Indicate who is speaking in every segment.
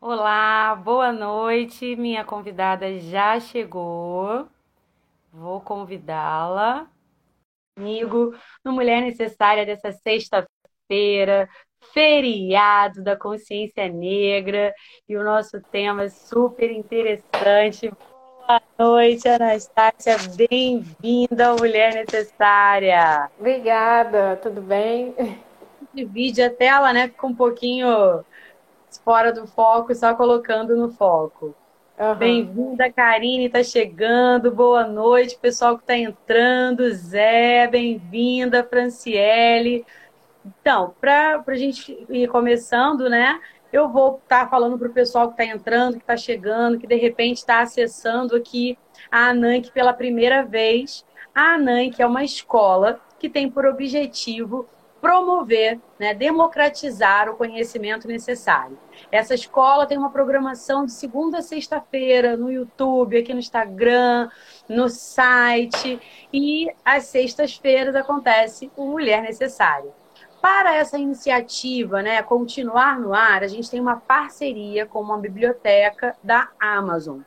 Speaker 1: Olá, boa noite. Minha convidada já chegou. Vou convidá-la comigo no Mulher Necessária dessa sexta-feira, feriado da consciência negra, e o nosso tema é super interessante. Boa noite, Anastácia. Bem-vinda ao Mulher Necessária.
Speaker 2: Obrigada, tudo bem?
Speaker 1: Divide a tela, né? Fica um pouquinho fora do foco, só colocando no foco. Uhum. Bem-vinda, Karine, está chegando. Boa noite, pessoal que está entrando. Zé, bem-vinda, Franciele. Então, para a gente ir começando, né? Eu vou estar tá falando para o pessoal que está entrando, que está chegando, que de repente está acessando aqui a ANANC pela primeira vez. A ANANC é uma escola que tem por objetivo promover, né, democratizar o conhecimento necessário. Essa escola tem uma programação de segunda a sexta-feira no YouTube, aqui no Instagram, no site, e às sextas-feiras acontece o Mulher Necessária. Para essa iniciativa né, continuar no ar, a gente tem uma parceria com uma biblioteca da Amazon.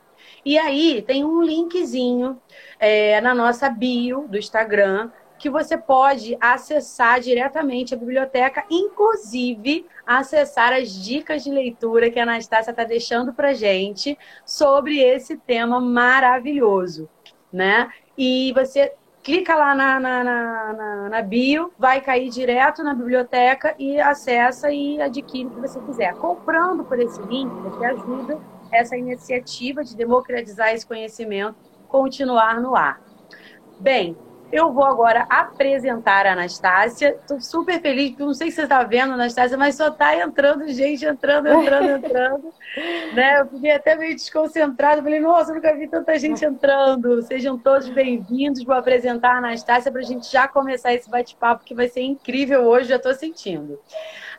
Speaker 1: E aí tem um linkzinho é, na nossa bio do Instagram que você pode acessar diretamente a biblioteca, inclusive acessar as dicas de leitura que a Anastácia está deixando para gente sobre esse tema maravilhoso, né? E você clica lá na, na, na, na, bio, vai cair direto na biblioteca e acessa e adquire o que você quiser. Comprando por esse link, você ajuda essa iniciativa de democratizar esse conhecimento continuar no ar. Bem, eu vou agora apresentar a Anastácia. Estou super feliz, porque não sei se você está vendo, Anastácia, mas só está entrando gente, entrando, entrando, entrando. né? Eu fiquei até meio desconcentrada. Falei, nossa, nunca vi tanta gente entrando. Sejam todos bem-vindos. Vou apresentar a Anastácia para a gente já começar esse bate-papo, que vai ser incrível hoje, já estou sentindo.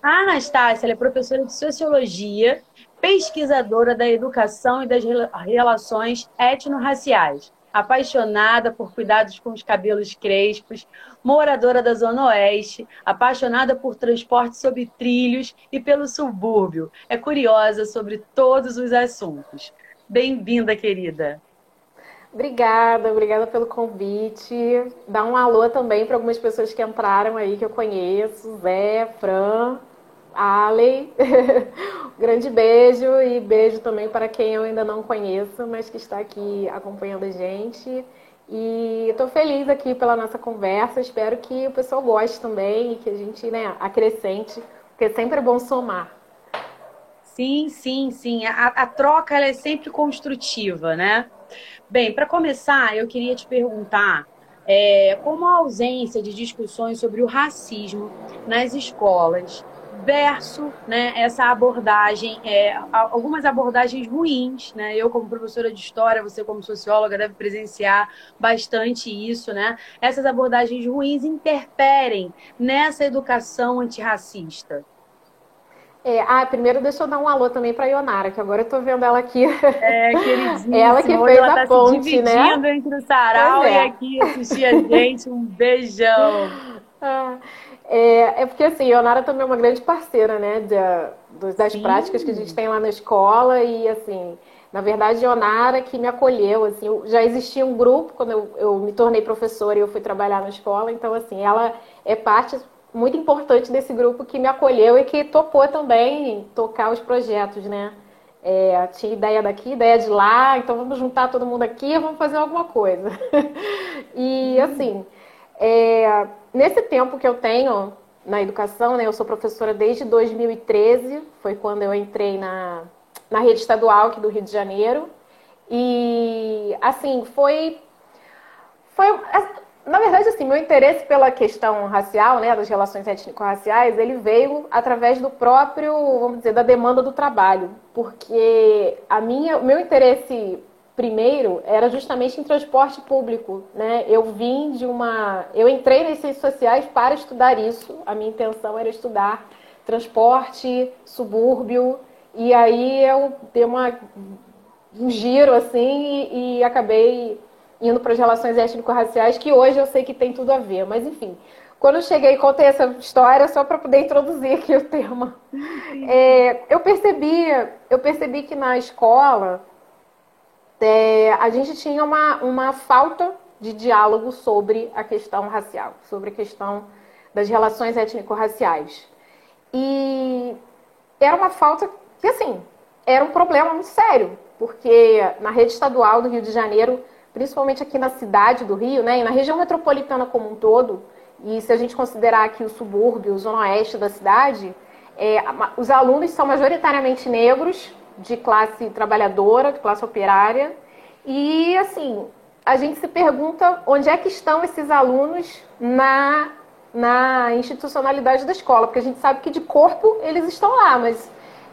Speaker 1: A Anastácia é professora de Sociologia, pesquisadora da educação e das relações etno-raciais apaixonada por cuidados com os cabelos crespos, moradora da Zona Oeste, apaixonada por transporte sobre trilhos e pelo subúrbio. É curiosa sobre todos os assuntos. Bem-vinda, querida.
Speaker 2: Obrigada, obrigada pelo convite. Dá um alô também para algumas pessoas que entraram aí que eu conheço, Zé, Fran, Ale. Grande beijo e beijo também para quem eu ainda não conheço, mas que está aqui acompanhando a gente. E estou feliz aqui pela nossa conversa. Espero que o pessoal goste também e que a gente né, acrescente, porque é sempre bom somar.
Speaker 1: Sim, sim, sim. A, a troca é sempre construtiva, né? Bem, para começar, eu queria te perguntar é, como a ausência de discussões sobre o racismo nas escolas verso né, essa abordagem, é, algumas abordagens ruins. Né? Eu, como professora de história, você, como socióloga, deve presenciar bastante isso. Né? Essas abordagens ruins interferem nessa educação antirracista.
Speaker 2: É, ah, primeiro deixa eu dar um alô também para Ionara, que agora eu estou vendo ela aqui.
Speaker 1: É,
Speaker 2: ela que fez ela tá a ponte,
Speaker 1: se
Speaker 2: né?
Speaker 1: dividindo entre o sarau é. e aqui assistir a gente. Um beijão.
Speaker 2: Ah, é, é porque assim, Ionara também é uma grande parceira, né, de, das Sim. práticas que a gente tem lá na escola e assim, na verdade, Ionara que me acolheu, assim, já existia um grupo quando eu, eu me tornei professora e eu fui trabalhar na escola, então assim, ela é parte muito importante desse grupo que me acolheu e que topou também tocar os projetos, né? É, tinha ideia daqui, ideia de lá, então vamos juntar todo mundo aqui e vamos fazer alguma coisa. e assim, é, nesse tempo que eu tenho na educação, né, eu sou professora desde 2013, foi quando eu entrei na, na rede estadual aqui do Rio de Janeiro. E, assim, foi. foi na verdade, assim, meu interesse pela questão racial, né, das relações étnico-raciais, ele veio através do próprio, vamos dizer, da demanda do trabalho, porque a minha, o meu interesse primeiro era justamente em transporte público, né? Eu vim de uma, eu entrei nas ciências sociais para estudar isso. A minha intenção era estudar transporte, subúrbio, e aí eu dei uma, um giro assim e, e acabei indo para as relações étnico-raciais, que hoje eu sei que tem tudo a ver, mas enfim. quando eu cheguei, contei essa história só para poder introduzir aqui o tema. É, eu percebi, eu percebi que na escola é, a gente tinha uma, uma falta de diálogo sobre a questão racial, sobre a questão das relações étnico-raciais. E era uma falta que, assim, era um problema muito sério, porque na rede estadual do Rio de Janeiro, principalmente aqui na cidade do Rio, né, e na região metropolitana como um todo, e se a gente considerar aqui o subúrbio, o zona oeste da cidade, é, os alunos são majoritariamente negros, de classe trabalhadora, de classe operária. E, assim, a gente se pergunta onde é que estão esses alunos na, na institucionalidade da escola, porque a gente sabe que de corpo eles estão lá, mas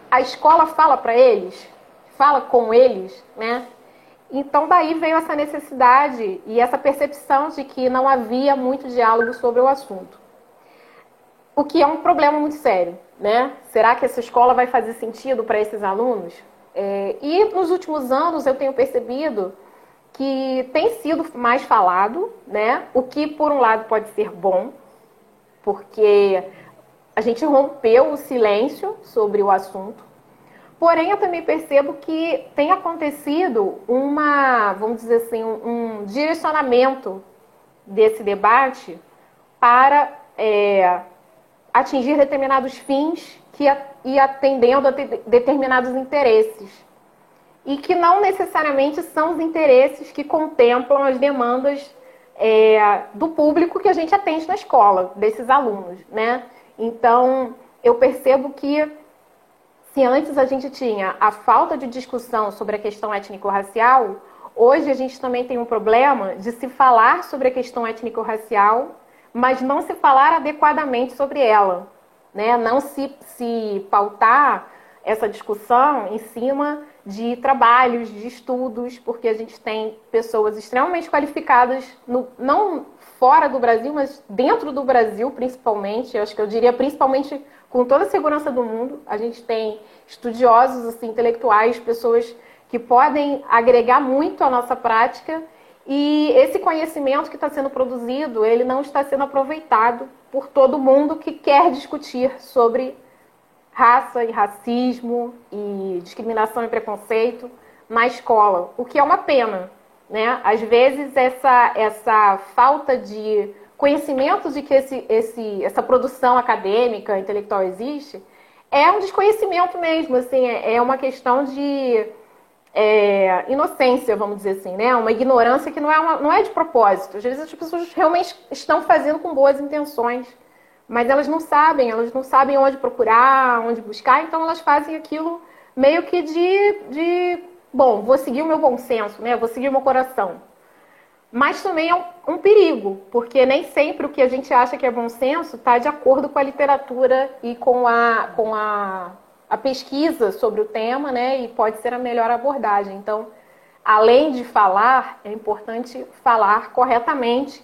Speaker 2: a escola fala para eles, fala com eles, né? Então, daí veio essa necessidade e essa percepção de que não havia muito diálogo sobre o assunto. O que é um problema muito sério, né? Será que essa escola vai fazer sentido para esses alunos? É, e nos últimos anos eu tenho percebido que tem sido mais falado, né? O que, por um lado, pode ser bom, porque a gente rompeu o silêncio sobre o assunto. Porém, eu também percebo que tem acontecido uma, vamos dizer assim, um, um direcionamento desse debate para é, atingir determinados fins que, e atendendo a de, determinados interesses. E que não necessariamente são os interesses que contemplam as demandas é, do público que a gente atende na escola, desses alunos, né? Então, eu percebo que se antes a gente tinha a falta de discussão sobre a questão étnico-racial, hoje a gente também tem um problema de se falar sobre a questão étnico-racial, mas não se falar adequadamente sobre ela. Né? Não se, se pautar essa discussão em cima de trabalhos, de estudos, porque a gente tem pessoas extremamente qualificadas, no, não fora do Brasil, mas dentro do Brasil, principalmente. Eu acho que eu diria principalmente com toda a segurança do mundo. A gente tem estudiosos, assim, intelectuais, pessoas que podem agregar muito à nossa prática. E esse conhecimento que está sendo produzido, ele não está sendo aproveitado por todo mundo que quer discutir sobre raça e racismo e discriminação e preconceito na escola, o que é uma pena, né? Às vezes essa essa falta de conhecimento de que esse, esse, essa produção acadêmica, intelectual existe, é um desconhecimento mesmo, assim, é, é uma questão de é, inocência, vamos dizer assim, né? Uma ignorância que não é, uma, não é de propósito. Às vezes as pessoas realmente estão fazendo com boas intenções, mas elas não sabem, elas não sabem onde procurar, onde buscar, então elas fazem aquilo meio que de, de bom, vou seguir o meu bom senso, né? Vou seguir o meu coração. Mas também é um, um, perigo, porque nem sempre o que a gente acha que é bom senso está de acordo com a literatura e com a, com a, a pesquisa sobre o tema, né? E pode ser a melhor abordagem. Então, além de falar, é importante falar corretamente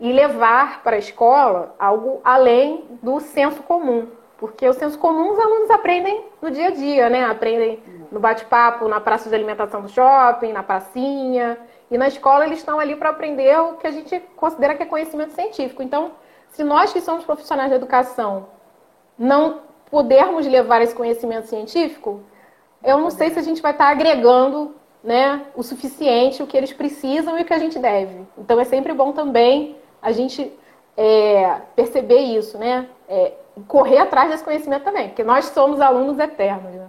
Speaker 2: e levar para a escola algo além do senso comum. Porque o senso comum os alunos aprendem no dia a dia, né? Aprendem no bate-papo, na praça de alimentação do shopping, na pracinha e na escola eles estão ali para aprender o que a gente considera que é conhecimento científico. Então, se nós que somos profissionais da educação não pudermos levar esse conhecimento científico, eu não sei se a gente vai estar agregando né, o suficiente, o que eles precisam e o que a gente deve. Então é sempre bom também a gente é, perceber isso, né? É, correr atrás desse conhecimento também, porque nós somos alunos eternos. Né?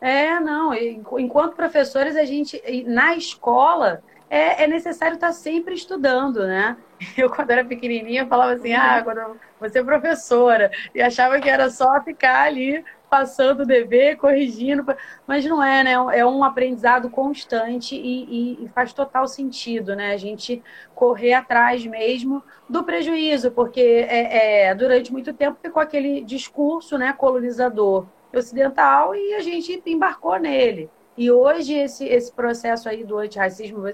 Speaker 1: É, não. Enquanto professores, a gente, na escola, é, é necessário estar sempre estudando, né? Eu, quando era pequenininha, falava assim, ah, quando você é professora, e achava que era só ficar ali passando o dever, corrigindo, mas não é, né? É um aprendizado constante e, e, e, faz total sentido, né? A gente correr atrás mesmo do prejuízo, porque é, é, durante muito tempo ficou aquele discurso né, colonizador ocidental e a gente embarcou nele. E hoje esse, esse processo aí do antirracismo,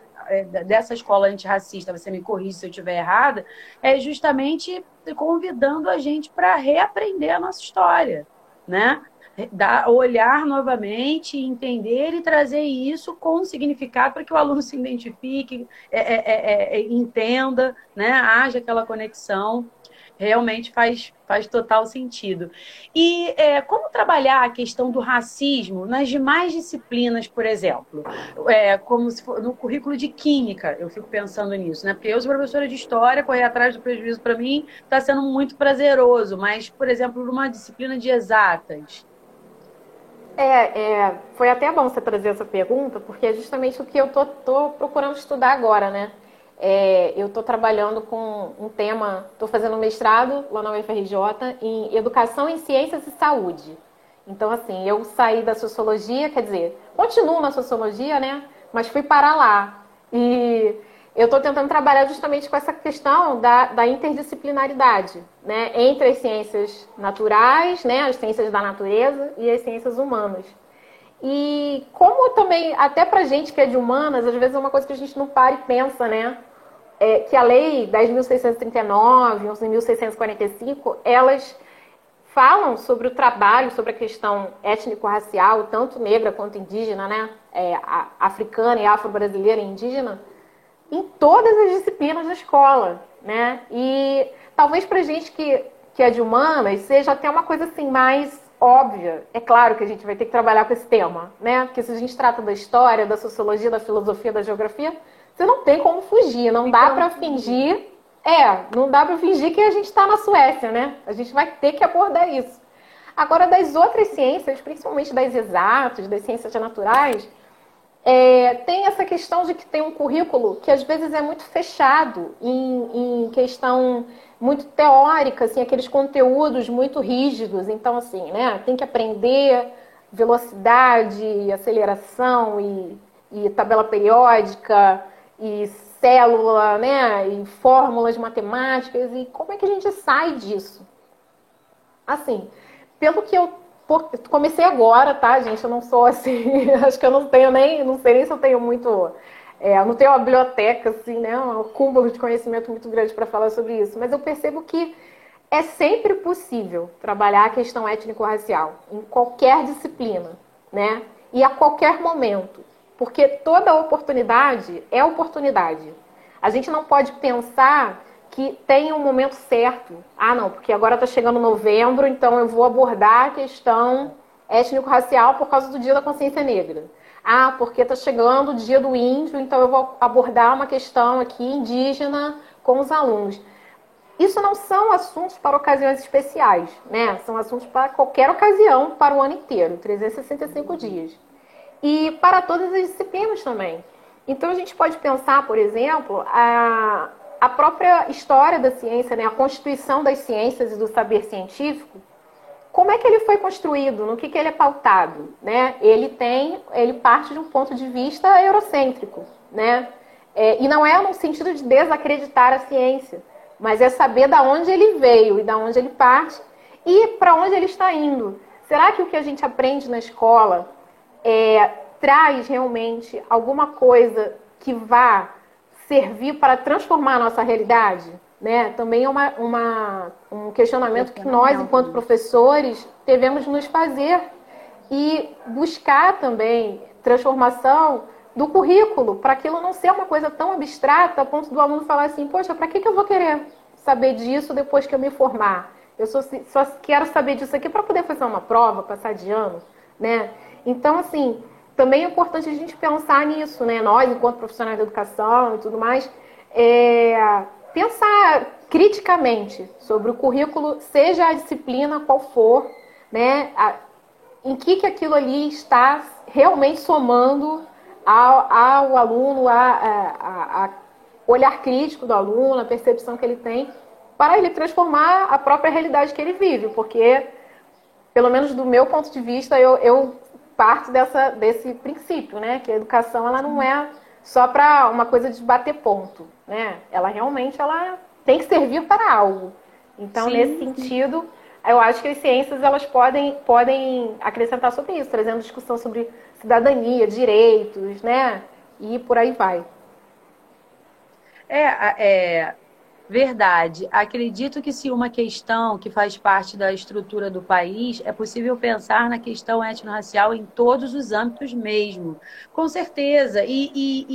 Speaker 1: dessa escola antirracista, você me corrige se eu estiver errada, é justamente convidando a gente para reaprender a nossa história, né? Da, olhar novamente, entender e trazer isso com significado para que o aluno se identifique, é, é, é, é, entenda, né? haja aquela conexão. Realmente faz, faz total sentido. E é, como trabalhar a questão do racismo nas demais disciplinas, por exemplo? É, como for, no currículo de Química, eu fico pensando nisso, né? Porque eu sou professora de História, correr atrás do prejuízo para mim está sendo muito prazeroso, mas, por exemplo, numa disciplina de exatas,
Speaker 2: é, é, foi até bom você trazer essa pergunta, porque é justamente o que eu tô, procurando estudar agora, né? É, eu estou trabalhando com um tema, estou fazendo um mestrado lá na UFRJ em Educação em Ciências e Saúde. Então, assim, eu saí da sociologia, quer dizer, continuo na sociologia, né? Mas fui para lá. E eu estou tentando trabalhar justamente com essa questão da, da, interdisciplinaridade, né? Entre as ciências naturais, né? As ciências da natureza e as ciências humanas. E como também, até para gente que é de humanas, às vezes é uma coisa que a gente não para e pensa, né? É que a lei 10.639, 11.645, elas falam sobre o trabalho, sobre a questão étnico-racial, tanto negra quanto indígena, né? É, africana e afro-brasileira e indígena, em todas as disciplinas da escola, né? E talvez para gente que, que é de humanas seja até uma coisa assim mais óbvia. É claro que a gente vai ter que trabalhar com esse tema, né? Porque se a gente trata da história, da sociologia, da filosofia, da geografia, você não tem como fugir, não dá para fingir. É, não dá para fingir que a gente está na Suécia, né? A gente vai ter que abordar isso. Agora, das outras ciências, principalmente das exatas, das ciências naturais, é, tem essa questão de que tem um currículo que às vezes é muito fechado em, em questão muito teórica, assim, aqueles conteúdos muito rígidos. Então, assim, né, tem que aprender velocidade, aceleração e, e tabela periódica e célula, né, e fórmulas matemáticas. E como é que a gente sai disso? Assim, pelo que eu comecei agora, tá, gente? Eu não sou assim, acho que eu não tenho nem, não sei nem se eu tenho muito, é, eu não tenho uma biblioteca, assim, né? Um cúmulo de conhecimento muito grande para falar sobre isso. Mas eu percebo que é sempre possível trabalhar a questão étnico-racial em qualquer disciplina, né? E a qualquer momento. Porque toda oportunidade é oportunidade. A gente não pode pensar que tem um momento certo. Ah, não, porque agora está chegando novembro, então eu vou abordar a questão étnico-racial por causa do Dia da Consciência Negra. Ah, porque está chegando o Dia do Índio, então eu vou abordar uma questão aqui indígena com os alunos. Isso não são assuntos para ocasiões especiais, né? São assuntos para qualquer ocasião, para o ano inteiro, 365 dias. E para todas as disciplinas também. Então a gente pode pensar, por exemplo, a, a própria história da ciência, né, a constituição das ciências e do saber científico, como é que ele foi construído, no que, que ele é pautado, né? Ele tem, ele parte de um ponto de vista eurocêntrico, né? É, e não é no sentido de desacreditar a ciência, mas é saber da onde ele veio e da onde ele parte e para onde ele está indo. Será que o que a gente aprende na escola é, traz realmente alguma coisa que vá servir para transformar a nossa realidade? Né? Também é uma, uma, um questionamento que nós, enquanto professores, devemos nos fazer e buscar também transformação do currículo, para aquilo não ser uma coisa tão abstrata a ponto do aluno falar assim, poxa, para que, que eu vou querer saber disso depois que eu me formar? Eu só, só quero saber disso aqui para poder fazer uma prova, passar de ano, né? Então, assim, também é importante a gente pensar nisso, né? Nós, enquanto profissionais da educação e tudo mais, é, pensar criticamente sobre o currículo, seja a disciplina qual for, né? A, em que, que aquilo ali está realmente somando ao, ao aluno, a, a, a olhar crítico do aluno, a percepção que ele tem, para ele transformar a própria realidade que ele vive, porque, pelo menos do meu ponto de vista, eu, eu parte dessa, desse princípio, né? Que a educação ela não é só para uma coisa de bater ponto, né? Ela realmente ela tem que servir para algo. Então, sim, nesse sentido, eu acho que as ciências elas podem, podem acrescentar sobre isso, trazendo discussão sobre cidadania, direitos, né? E por aí vai.
Speaker 1: É, é Verdade. Acredito que se uma questão que faz parte da estrutura do país, é possível pensar na questão étnico-racial em todos os âmbitos mesmo. Com certeza. E, e,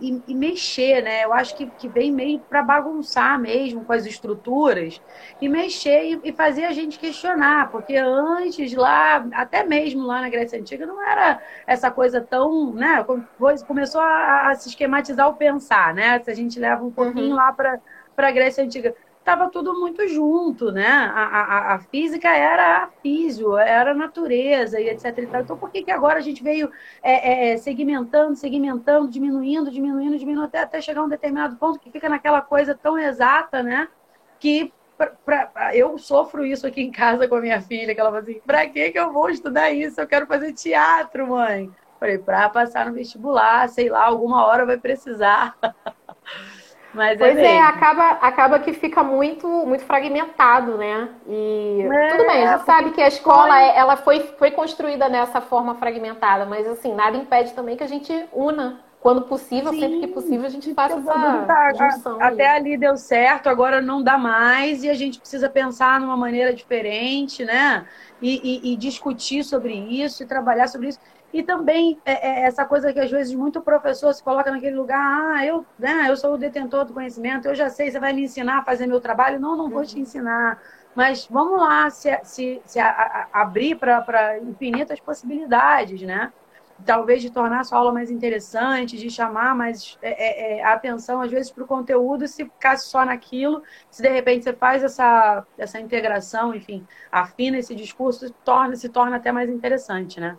Speaker 1: e, e mexer, né? Eu acho que, que vem meio para bagunçar mesmo com as estruturas e mexer e, fazer a gente questionar. Porque antes lá, até mesmo lá na Grécia Antiga, não era essa coisa tão, né? Começou a, a se esquematizar o pensar, né? Se a gente leva um pouquinho uhum. lá para para a Grécia Antiga. Estava tudo muito junto, né? A, a, a, física era a físio, era a natureza e etc. E então, por que, que agora a gente veio é, é, segmentando, segmentando, diminuindo, diminuindo, diminuindo, até, até chegar a um determinado ponto que fica naquela coisa tão exata, né? Que pra, pra, eu sofro isso aqui em casa com a minha filha, que ela fala assim: pra que, que eu vou estudar isso? Eu quero fazer teatro, mãe. Falei, para passar no vestibular, sei lá, alguma hora vai precisar.
Speaker 2: Mas é pois é, é, acaba, acaba que fica muito, muito fragmentado, né? E é, tudo bem, a gente sabe que a escola foi... ela foi, foi construída nessa forma fragmentada, mas assim, nada impede também que a gente una quando possível, Sim, sempre que possível, a gente faça essa junção.
Speaker 1: Até aí. ali deu certo, agora não dá mais e a gente precisa pensar numa maneira diferente, né? E, e, e discutir sobre isso e trabalhar sobre isso. E também é, é, essa coisa que às vezes muito professor se coloca naquele lugar, ah, eu, né, eu sou o detentor do conhecimento, eu já sei, você vai me ensinar a fazer meu trabalho. Não, não vou te uhum. ensinar. Mas vamos lá se, se, se a, a, abrir para infinitas possibilidades, né? Talvez de tornar a sua aula mais interessante, de chamar mais é, é, é a atenção, às vezes, para o conteúdo, se ficasse só naquilo, se de repente você faz essa, essa integração, enfim, afina esse discurso, torna, se torna até mais interessante, né?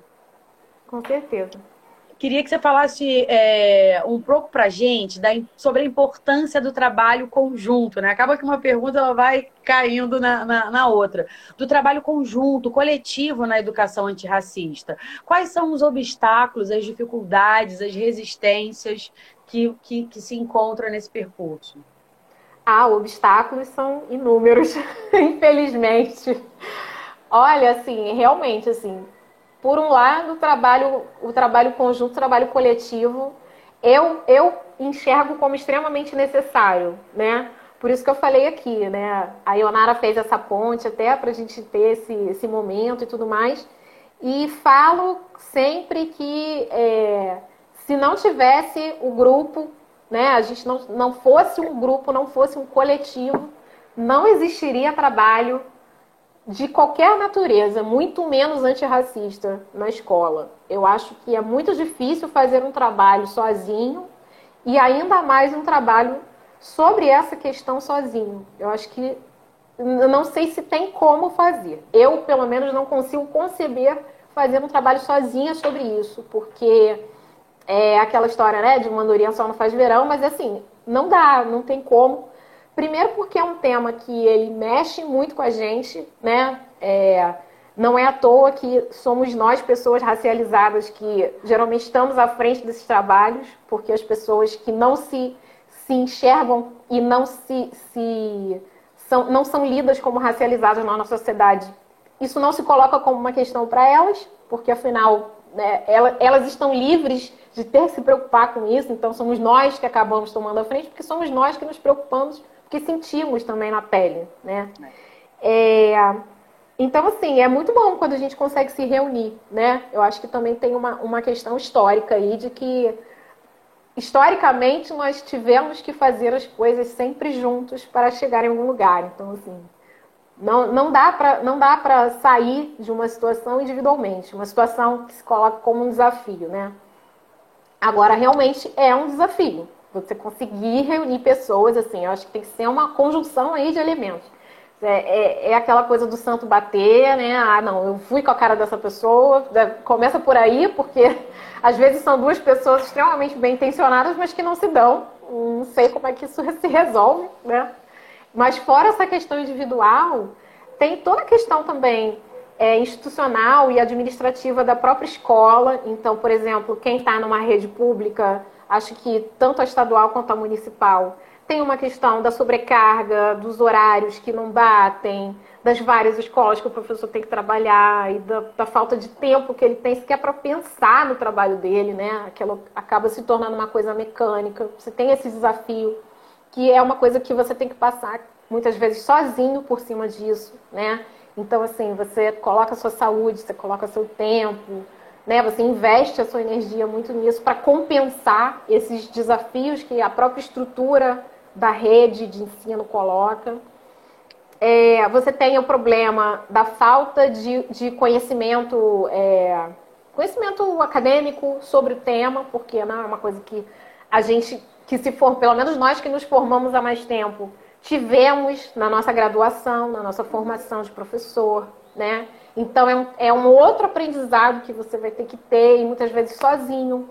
Speaker 2: Com certeza.
Speaker 1: Queria que você falasse é, um pouco para a gente da, sobre a importância do trabalho conjunto, né? Acaba que uma pergunta ela vai caindo na, na, na, outra. Do trabalho conjunto, coletivo na educação antirracista. Quais são os obstáculos, as dificuldades, as resistências que, que, que se encontram nesse percurso?
Speaker 2: Ah, obstáculos são inúmeros, infelizmente. Olha, assim, realmente, assim, por um lado, o trabalho, o trabalho conjunto, o trabalho coletivo, eu, eu enxergo como extremamente necessário, né? Por isso que eu falei aqui, né? A Ionara fez essa ponte até para a gente ter esse, esse momento e tudo mais. E falo sempre que é, se não tivesse o grupo, né? A gente não, não fosse um grupo, não fosse um coletivo, não existiria trabalho de qualquer natureza, muito menos antirracista na escola. Eu acho que é muito difícil fazer um trabalho sozinho e ainda mais um trabalho sobre essa questão sozinho. Eu acho que eu não sei se tem como fazer. Eu, pelo menos, não consigo conceber fazer um trabalho sozinha sobre isso, porque é aquela história, né, de andorinha só não faz verão, mas assim, não dá, não tem como Primeiro porque é um tema que ele mexe muito com a gente, né? É, não é à toa que somos nós, pessoas racializadas, que geralmente estamos à frente desses trabalhos, porque as pessoas que não se, se enxergam e não se, se são, não são lidas como racializadas na nossa sociedade, isso não se coloca como uma questão para elas, porque afinal né, elas estão livres de ter que se preocupar com isso, então somos nós que acabamos tomando a frente, porque somos nós que nos preocupamos que sentimos também na pele, né? É, então, assim, é muito bom quando a gente consegue se reunir, né? Eu acho que também tem uma, uma questão histórica aí de que, historicamente, nós tivemos que fazer as coisas sempre juntos para chegar em algum lugar. Então, assim, não, não dá para sair de uma situação individualmente, uma situação que se coloca como um desafio, né? Agora, realmente é um desafio. Você conseguir reunir pessoas, assim, eu acho que tem que ser uma conjunção aí de elementos. É, é, é, aquela coisa do santo bater, né? Ah, não, eu fui com a cara dessa pessoa. Começa por aí, porque às vezes são duas pessoas extremamente bem intencionadas, mas que não se dão. Não sei como é que isso se resolve, né? Mas fora essa questão individual, tem toda a questão também é, institucional e administrativa da própria escola. Então, por exemplo, quem está numa rede pública Acho que tanto a estadual quanto a municipal tem uma questão da sobrecarga, dos horários que não batem, das várias escolas que o professor tem que trabalhar e da, da falta de tempo que ele tem sequer para pensar no trabalho dele, né? Aquilo acaba se tornando uma coisa mecânica. Você tem esse desafio. que é uma coisa que você tem que passar muitas vezes sozinho por cima disso, né? Então, assim, você coloca a sua saúde, você coloca seu tempo, né? Você investe a sua energia muito nisso para compensar esses desafios que a própria estrutura da rede de ensino coloca. É, você tem o problema da falta de, de conhecimento, é, conhecimento acadêmico sobre o tema, porque não é uma coisa que a gente, que se for, pelo menos nós que nos formamos há mais tempo, tivemos na nossa graduação, na nossa formação de professor, né? Então é um, é um outro aprendizado que você vai ter que ter, e muitas vezes sozinho.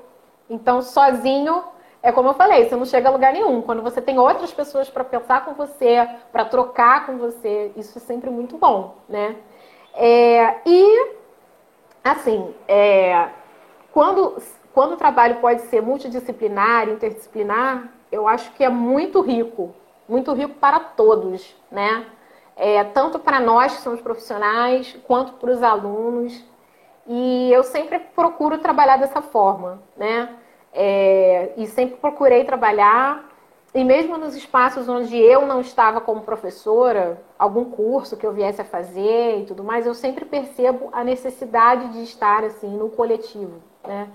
Speaker 2: Então, sozinho é como eu falei, você não chega a lugar nenhum. Quando você tem outras pessoas para pensar com você, para trocar com você, isso é sempre muito bom, né? É, e, assim, é, quando, quando o trabalho pode ser multidisciplinar, interdisciplinar, eu acho que é muito rico, muito rico para todos, né? É, tanto para nós que somos profissionais, quanto para os alunos. E eu sempre procuro trabalhar dessa forma, né? É, e sempre procurei trabalhar, e mesmo nos espaços onde eu não estava como professora, algum curso que eu viesse a fazer e tudo mais, eu sempre percebo a necessidade de estar assim no coletivo, né?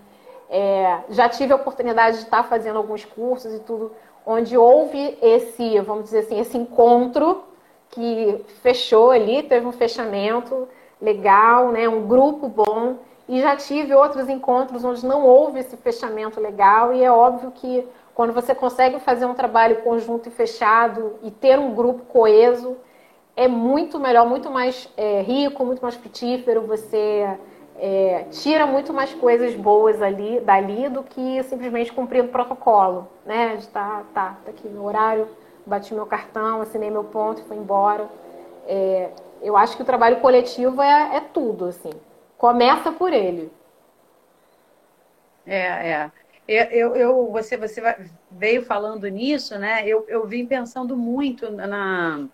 Speaker 2: É, já tive a oportunidade de estar fazendo alguns cursos e tudo, onde houve esse, vamos dizer assim, esse encontro que fechou ali, teve um fechamento legal, né? Um grupo bom e já tive outros encontros onde não houve esse fechamento legal, e é óbvio que quando você consegue fazer um trabalho conjunto e fechado e ter um grupo coeso, é muito melhor, muito mais é, rico, muito mais frutífero, você é, tira muito mais coisas boas ali, dali do que simplesmente cumprindo o protocolo, né? De tá, tá, tá aqui meu horário, bati meu cartão, assinei meu ponto e fui embora. É, eu acho que o trabalho coletivo é, é tudo, assim. Começa por ele.
Speaker 1: É, é. Eu, eu, você, você veio falando nisso, né? Eu, eu vim pensando muito na,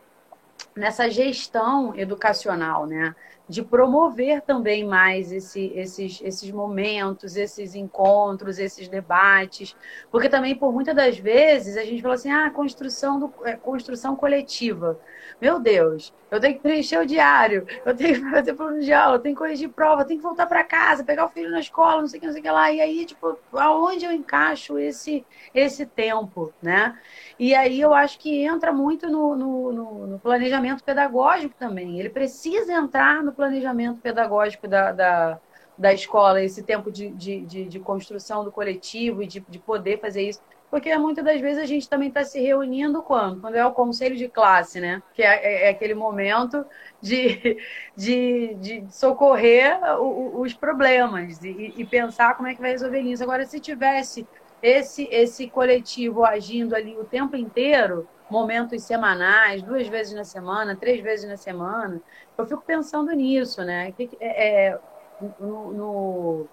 Speaker 1: nessa gestão educacional, né? De promover também mais esse, esses, esses momentos, esses encontros, esses debates, porque também por muitas das vezes a gente fala assim, ah, construção, do, é, construção coletiva. Meu Deus, eu tenho que preencher o diário, eu tenho que fazer plano de aula, eu tenho que corrigir prova, eu tenho que voltar para casa, pegar o filho na escola, não sei o que, não sei o que lá. E aí, tipo, aonde eu encaixo esse, esse tempo, né? E aí eu acho que entra muito no, no, no, no planejamento pedagógico também. Ele precisa entrar no planejamento pedagógico da, da, da escola, esse tempo de, de, de, de construção do coletivo e de, de poder fazer isso porque muitas das vezes a gente também está se reunindo quando? Quando é o conselho de classe, né? Que é, é, é aquele momento de, de, de socorrer os problemas e, e, pensar como é que vai resolver isso. Agora, se tivesse esse, esse coletivo agindo ali o tempo inteiro, momentos semanais, duas vezes na semana, três vezes na semana, eu fico pensando nisso, né? É, é, no, no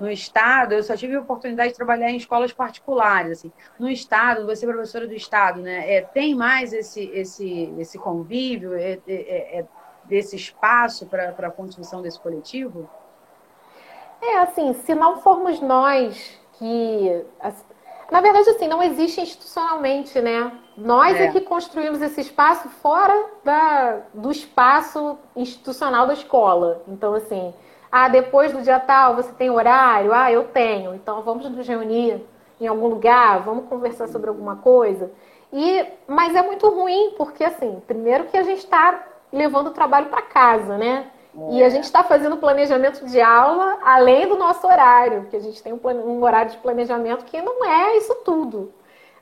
Speaker 1: no estado, eu só tive a oportunidade de trabalhar em escolas particulares, assim. No estado, você é professora do estado, né? É, tem mais esse esse esse convívio, é, é, é, é desse espaço para a construção desse coletivo?
Speaker 2: É assim, se não formos nós que na verdade, assim, não existe institucionalmente, né? Nós é. é, que construímos esse espaço fora da, do espaço institucional da escola. Então, assim, ah, depois do dia tal você tem horário? Ah, eu tenho. Então vamos nos reunir em algum lugar, vamos conversar sobre alguma coisa. E, mas é muito ruim, porque assim, primeiro que a gente está levando o trabalho para casa, né? É. E a gente está fazendo planejamento de aula além do nosso horário, que a gente tem um, um, horário de planejamento que não é isso tudo.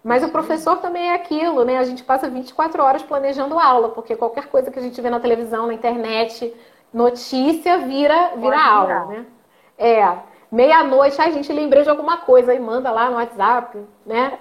Speaker 2: Mas o professor também é aquilo, né? A gente passa 24 horas planejando aula, porque qualquer coisa que a gente vê na televisão, na internet, Notícia vira, vira aula, né? É. Meia-noite, a gente lembrei de alguma coisa e manda lá no WhatsApp, né?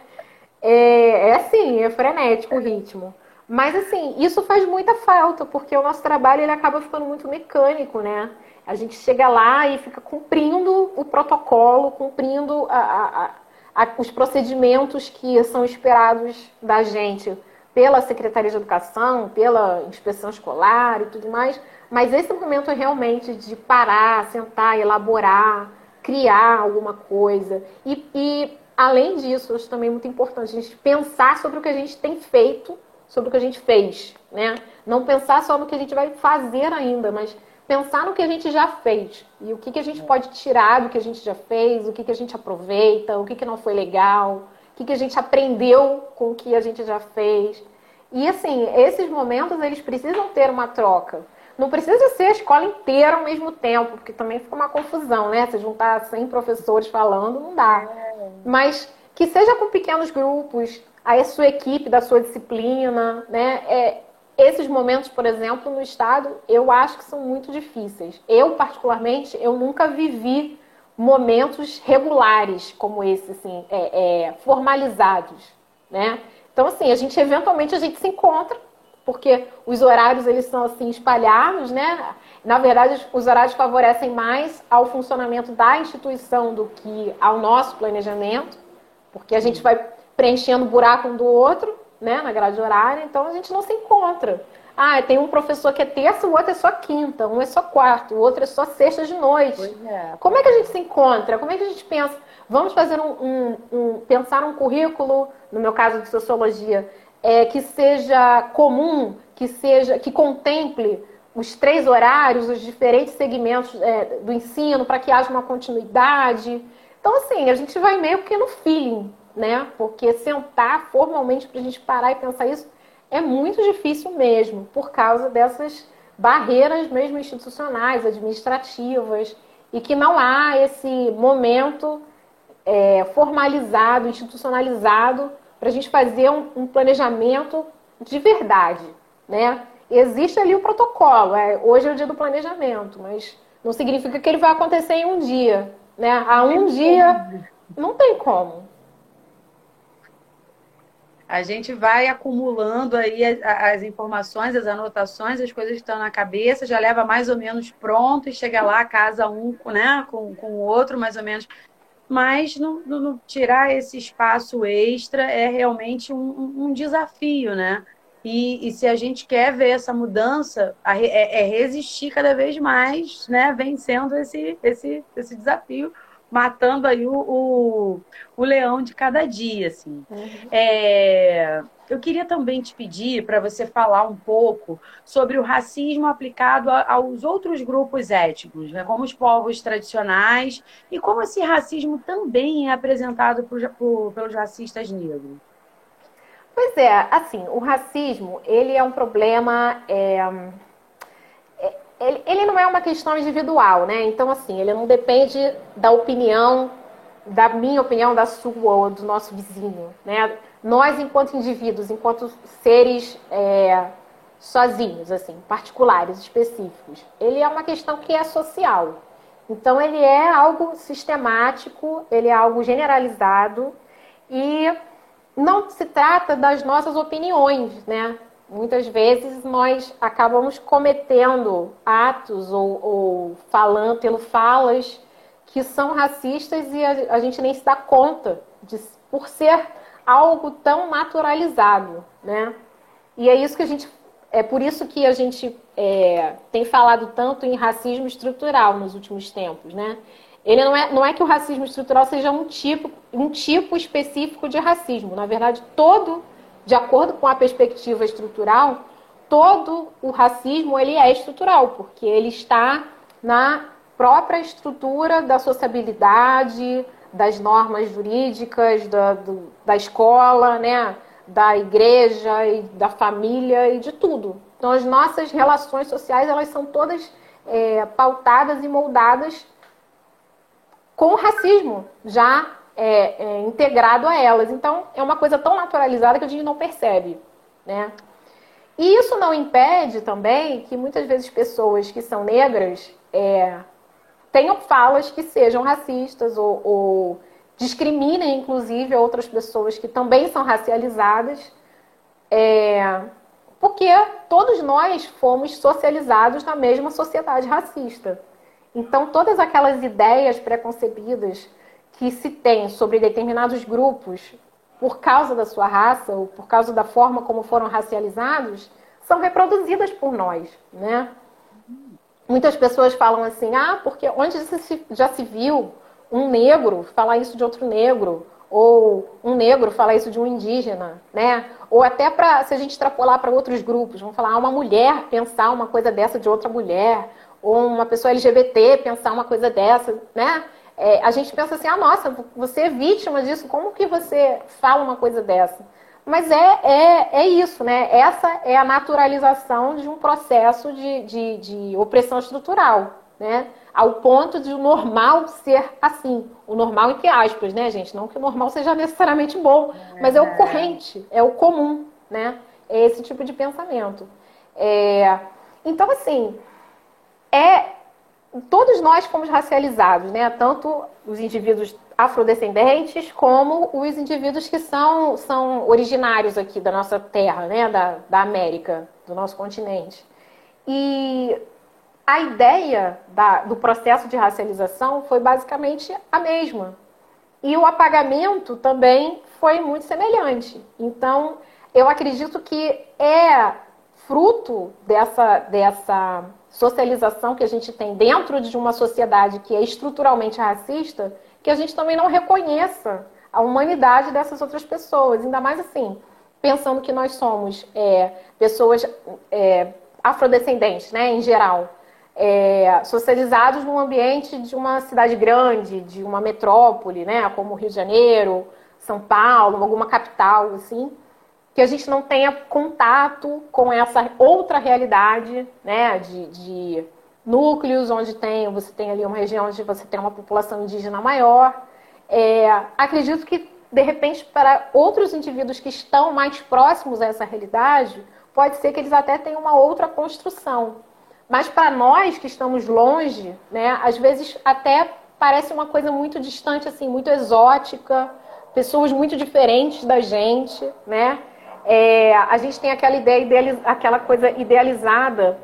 Speaker 2: É, é assim, é frenético o ritmo. Mas assim, isso faz muita falta, porque o nosso trabalho ele acaba ficando muito mecânico, né? A gente chega lá e fica cumprindo o protocolo, cumprindo a, a, a, os procedimentos que são esperados da gente pela Secretaria de Educação, pela inspeção escolar e tudo mais, mas esse momento é realmente de parar, sentar, elaborar, criar alguma coisa. E, e além disso, acho também muito importante a gente pensar sobre o que a gente tem feito, sobre o que a gente fez, né? Não pensar só no que a gente vai fazer ainda, mas pensar no que a gente já fez e o que, que a gente pode tirar do que a gente já fez, o que, que a gente aproveita, o que, que não foi legal, o que, que a gente aprendeu com o que a gente já fez. E assim, esses momentos eles precisam ter uma troca. Não precisa ser a escola inteira ao mesmo tempo, porque também fica uma confusão, né? Se juntar 100 professores falando, não dá. É. Mas que seja com pequenos grupos, a sua equipe da sua disciplina, né? É, esses momentos, por exemplo, no estado, eu acho que são muito difíceis. Eu, particularmente, eu nunca vivi momentos regulares como esse, assim, é, é, formalizados, né? Então, assim, a gente eventualmente a gente se encontra porque os horários eles são assim espalhados, né? Na verdade, os horários favorecem mais ao funcionamento da instituição do que ao nosso planejamento, porque a gente vai preenchendo o buraco um do outro, né, na grade horária, então a gente não se encontra. Ah, tem um professor que é terça, o outro é só quinta, um é só quarto, o outro é só sexta de noite. É. Como é que a gente se encontra? Como é que a gente pensa? Vamos fazer um, um, um pensar um currículo, no meu caso de sociologia, é, que seja comum, que seja, que contemple os três horários, os diferentes segmentos é, do ensino, para que haja uma continuidade. Então, assim, a gente vai meio que no feeling, né? Porque sentar formalmente para a gente parar e pensar isso é muito difícil mesmo, por causa dessas barreiras mesmo institucionais, administrativas, e que não há esse momento é, formalizado, institucionalizado para a gente fazer um, um, planejamento de verdade, né? Existe ali o protocolo, é, hoje é o dia do planejamento, mas não significa que ele vai acontecer em um dia, né? Há um dia não tem como.
Speaker 1: A gente vai acumulando aí as, as, informações, as anotações, as coisas estão na cabeça, já leva mais ou menos pronto e chega lá, casa um né, com, com o outro, mais ou menos mas no, no, tirar esse espaço extra é realmente um, um desafio, né? E, e, se a gente quer ver essa mudança, é, é, resistir cada vez mais, né? Vencendo esse, esse, esse desafio, matando aí o, o, o leão de cada dia, assim. Uhum. É, eu queria também te pedir para você falar um pouco sobre o racismo aplicado a, aos outros grupos étnicos, né, como os povos tradicionais, e como esse racismo também é apresentado por, por, pelos racistas negros.
Speaker 2: Pois é, assim, o racismo, ele é um problema... É, é, ele, ele não é uma questão individual, né? Então, assim, ele não depende da opinião, da minha opinião, da sua ou do nosso vizinho, né? Nós, enquanto indivíduos, enquanto seres é, sozinhos, assim, particulares, específicos, ele é uma questão que é social. Então, ele é algo sistemático, ele é algo generalizado e não se trata das nossas opiniões, né? Muitas vezes nós acabamos cometendo atos ou, ou falando, tendo falas que são racistas e a, a gente nem se dá conta de, por ser algo tão naturalizado, né? E é isso que a gente, é por isso que a gente é, tem falado tanto em racismo estrutural nos últimos tempos, né? Ele não é, não é que o racismo estrutural seja um tipo, um tipo específico de racismo. Na verdade, todo, de acordo com a perspectiva estrutural, todo o racismo ele é estrutural, porque ele está na própria estrutura da sociabilidade, das normas jurídicas, da, do, da escola, né? da igreja e da família e de tudo. Então, as nossas relações sociais elas são todas é, pautadas e moldadas com o racismo já é, é, integrado a elas. Então, é uma coisa tão naturalizada que a gente não percebe. Né? E isso não impede também que muitas vezes pessoas que são negras é, tenham falas que sejam racistas ou, ou discriminem, inclusive, outras pessoas que também são racializadas, é, porque todos nós fomos socializados na mesma sociedade racista. Então, todas aquelas ideias preconcebidas que se tem sobre determinados grupos por causa da sua raça ou por causa da forma como foram racializados são reproduzidas por nós, né? Muitas pessoas falam assim, ah, porque onde já se viu um negro falar isso de outro negro? ou um negro falar isso de um indígena, né? Ou até para, se a gente extrapolar para outros grupos, vamos falar, uma mulher pensar uma coisa dessa de outra mulher, ou uma pessoa LGBT pensar uma coisa dessa, né? É, a gente pensa assim, ah, nossa, você é vítima disso, como que você fala uma coisa dessa? Mas é, é, é isso, né? Essa é a naturalização de um processo de, de, de opressão estrutural, né? Ao ponto de o normal ser assim. O normal entre aspas, né, gente? Não que o normal seja necessariamente bom, mas é o corrente, é o comum, né? É esse tipo de pensamento. É... Então, assim, é todos nós fomos racializados, né? Tanto os indivíduos afrodescendentes como os indivíduos que são, são originários aqui da nossa terra, né? Da, da América, do nosso continente. E a ideia da, do processo de racialização foi basicamente a mesma. E o apagamento também foi muito semelhante. Então, eu acredito que é fruto dessa, dessa socialização que a gente tem dentro de uma sociedade que é estruturalmente racista, que a gente também não reconheça a humanidade dessas outras pessoas. Ainda mais assim, pensando que nós somos é, pessoas é, afrodescendentes, né, em geral, é, socializados num ambiente de uma cidade grande, de uma metrópole, né, como Rio de Janeiro, São Paulo, alguma capital, assim que a gente não tenha contato com essa outra realidade, né, de, de núcleos onde tem, você tem ali uma região onde você tem uma população indígena maior. É, acredito que, de repente, para outros indivíduos que estão mais próximos a essa realidade, pode ser que eles até tenham uma outra construção. Mas para nós que estamos longe, né, às vezes até parece uma coisa muito distante, assim, muito exótica, pessoas muito diferentes da gente, né? É, a gente tem aquela ideia, aquela coisa idealizada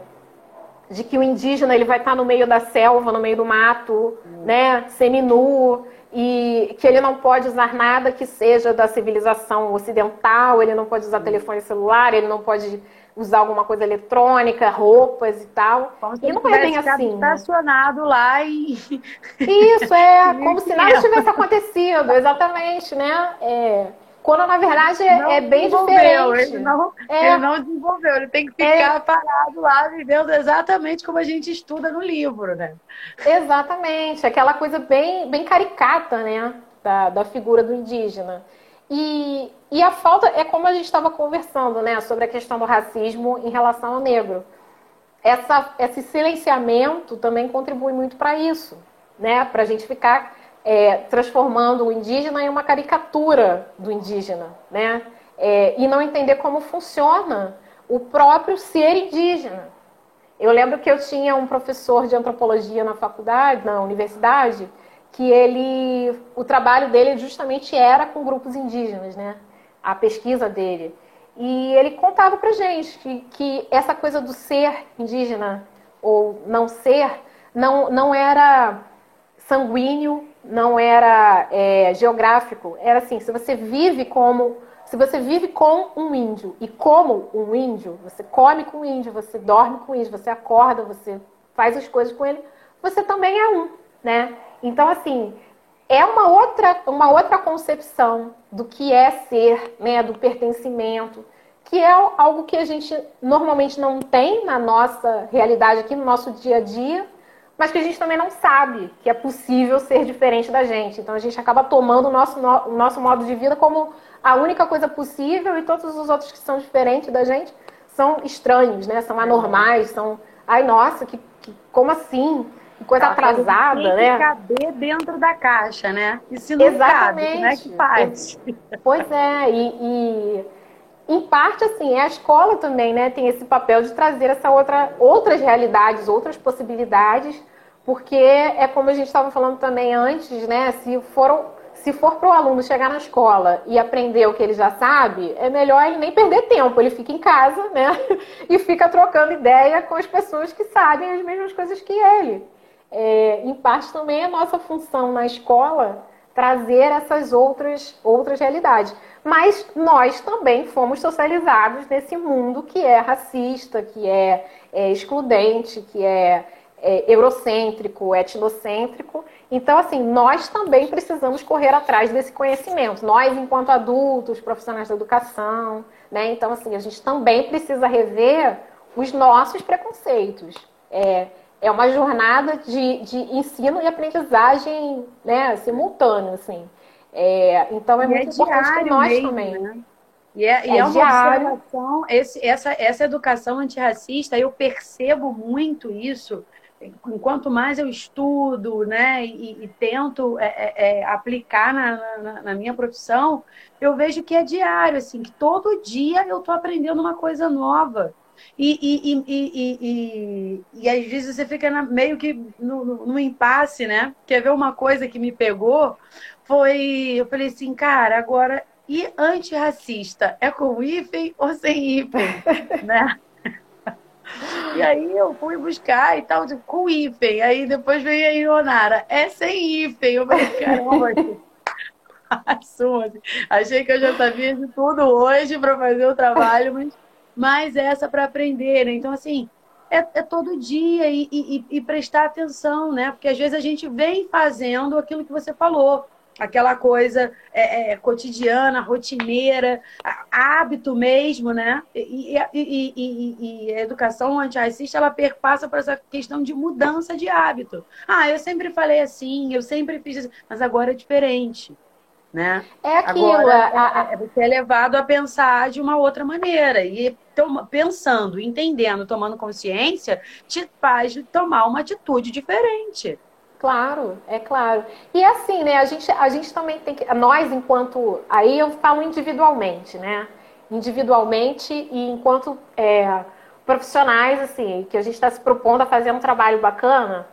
Speaker 2: de que o indígena ele vai estar no meio da selva, no meio do mato, hum. né, seminu, e que ele não pode usar nada que seja da civilização ocidental, ele não pode usar hum. telefone celular, ele não pode usar alguma coisa eletrônica, roupas e tal.
Speaker 1: Como e não é bem assim. Né? estacionado lá e.
Speaker 2: Isso, é, como se nada tivesse acontecido, exatamente, né? É. Quando na verdade é, é bem diferente.
Speaker 1: Ele não, é. ele não desenvolveu, ele tem que ficar é. parado lá, vivendo exatamente como a gente estuda no livro, né?
Speaker 2: Exatamente, aquela coisa bem, bem caricata, né? Da, da figura do indígena. E, e a falta é como a gente estava conversando, né? Sobre a questão do racismo em relação ao negro. Essa, esse silenciamento também contribui muito para isso, né? Para a gente ficar é, transformando o indígena em uma caricatura do indígena, né? É, e não entender como funciona o próprio ser indígena. Eu lembro que eu tinha um professor de antropologia na faculdade, na universidade, que ele, o trabalho dele justamente era com grupos indígenas, né? A pesquisa dele. E ele contava pra gente que, que essa coisa do ser indígena ou não ser não, não era sanguíneo, não era é, geográfico, era assim, se você vive como se você vive com um índio e como um índio, você come com o índio, você dorme com o índio, você acorda, você faz as coisas com ele, você também é um, né? Então assim, é uma outra uma outra concepção do que é ser, né, do pertencimento, que é algo que a gente normalmente não tem na nossa realidade aqui no nosso dia a dia mas que a gente também não sabe que é possível ser diferente da gente. Então a gente acaba tomando o nosso, o nosso modo de vida como a única coisa possível e todos os outros que são diferentes da gente são estranhos, né? São anormais, são. Ai, nossa, que, que como assim? Que coisa atrasada, tem
Speaker 1: né? Que caber dentro da caixa, né? E se não Exatamente. cabe, como é que faz?
Speaker 2: Pois é, e, e em parte, assim, a escola também né, tem esse papel de trazer essa outra, outras realidades, outras possibilidades, porque é como a gente estava falando também antes, né? Se, for, se for para o aluno chegar na escola e aprender o que ele já sabe, é melhor ele nem perder tempo, ele fica em casa, né? E fica trocando ideia com as pessoas que sabem as mesmas coisas que ele. É, em parte também é nossa função na escola trazer essas outras, outras realidades. Mas nós também fomos socializados nesse mundo que é racista, que é, é excludente, que é, é, eurocêntrico, etnocêntrico. Então, assim, nós também precisamos correr atrás desse conhecimento. Nós, enquanto adultos, profissionais da educação, né? Então, assim, a gente também precisa rever os nossos preconceitos. É, é uma jornada de, de ensino e aprendizagem né, simultâneo, assim. É, então é e muito é importante que nós mesmo, também. Né?
Speaker 1: E é, é, e é uma diário. observação, esse, essa, essa educação antirracista, eu percebo muito isso enquanto mais eu estudo, né, e, e tento é, é, é, aplicar na, na, na, minha profissão, eu vejo que é diário, assim, que todo dia eu estou aprendendo uma coisa nova. E, e, e, e, às vezes você fica meio que no, impasse, né? Quer ver uma coisa que me pegou? Foi, eu falei assim, cara, agora e antirracista? É com hífen ou sem hífen? né? E aí eu fui buscar e tal, tipo, com hífen. Aí depois veio a Ionara, é sem hífen. Eu falei, caramba, assim. Achei que eu já sabia de tudo hoje para fazer o trabalho, mas mais essa para aprender, né? Então, assim, é, é todo dia e, e, e, prestar atenção, né? Porque às vezes a gente vem fazendo aquilo que você falou, aquela coisa é, é, cotidiana, rotineira, hábito mesmo, né? E, e, a educação antirracista, ela perpassa por essa questão de mudança de hábito. Ah, eu sempre falei assim, eu sempre fiz assim, mas agora é diferente né?
Speaker 2: É aquilo.
Speaker 1: Agora, a, a... Você é levado a pensar de uma outra maneira. E tom, pensando, entendendo, tomando consciência, te faz tomar uma atitude diferente.
Speaker 2: Claro, é claro. E assim, né, a gente, a gente também tem que. Nós, enquanto. Aí eu falo individualmente, né? Individualmente e enquanto é, profissionais, assim, que a gente está se propondo a fazer um trabalho bacana,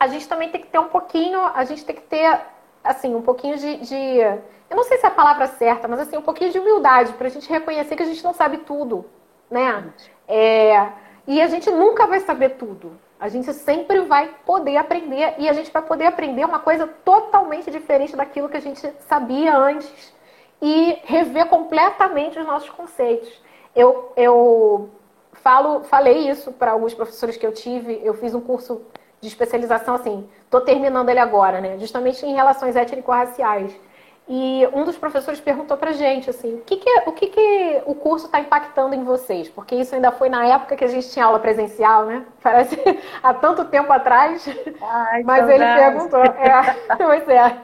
Speaker 2: a gente também tem que ter um pouquinho, a gente tem que ter assim, um pouquinho de, de, Eu não sei se é a palavra certa, mas assim, um pouquinho de humildade para a gente reconhecer que a gente não sabe tudo, né? É, e a gente nunca vai saber tudo. A gente sempre vai poder aprender e a gente vai poder aprender uma coisa totalmente diferente daquilo que a gente sabia antes e rever completamente os nossos conceitos. Eu, eu falo, falei isso para alguns professores que eu tive. Eu fiz um curso de especialização, assim, estou terminando ele agora, né? Justamente em relações étnico-raciais. E um dos professores perguntou pra gente, assim, o que, que, o, que, que o curso está impactando em vocês? Porque isso ainda foi na época que a gente tinha aula presencial, né? Parece há tanto tempo atrás. Ai, Mas ele perguntou. É, pois é.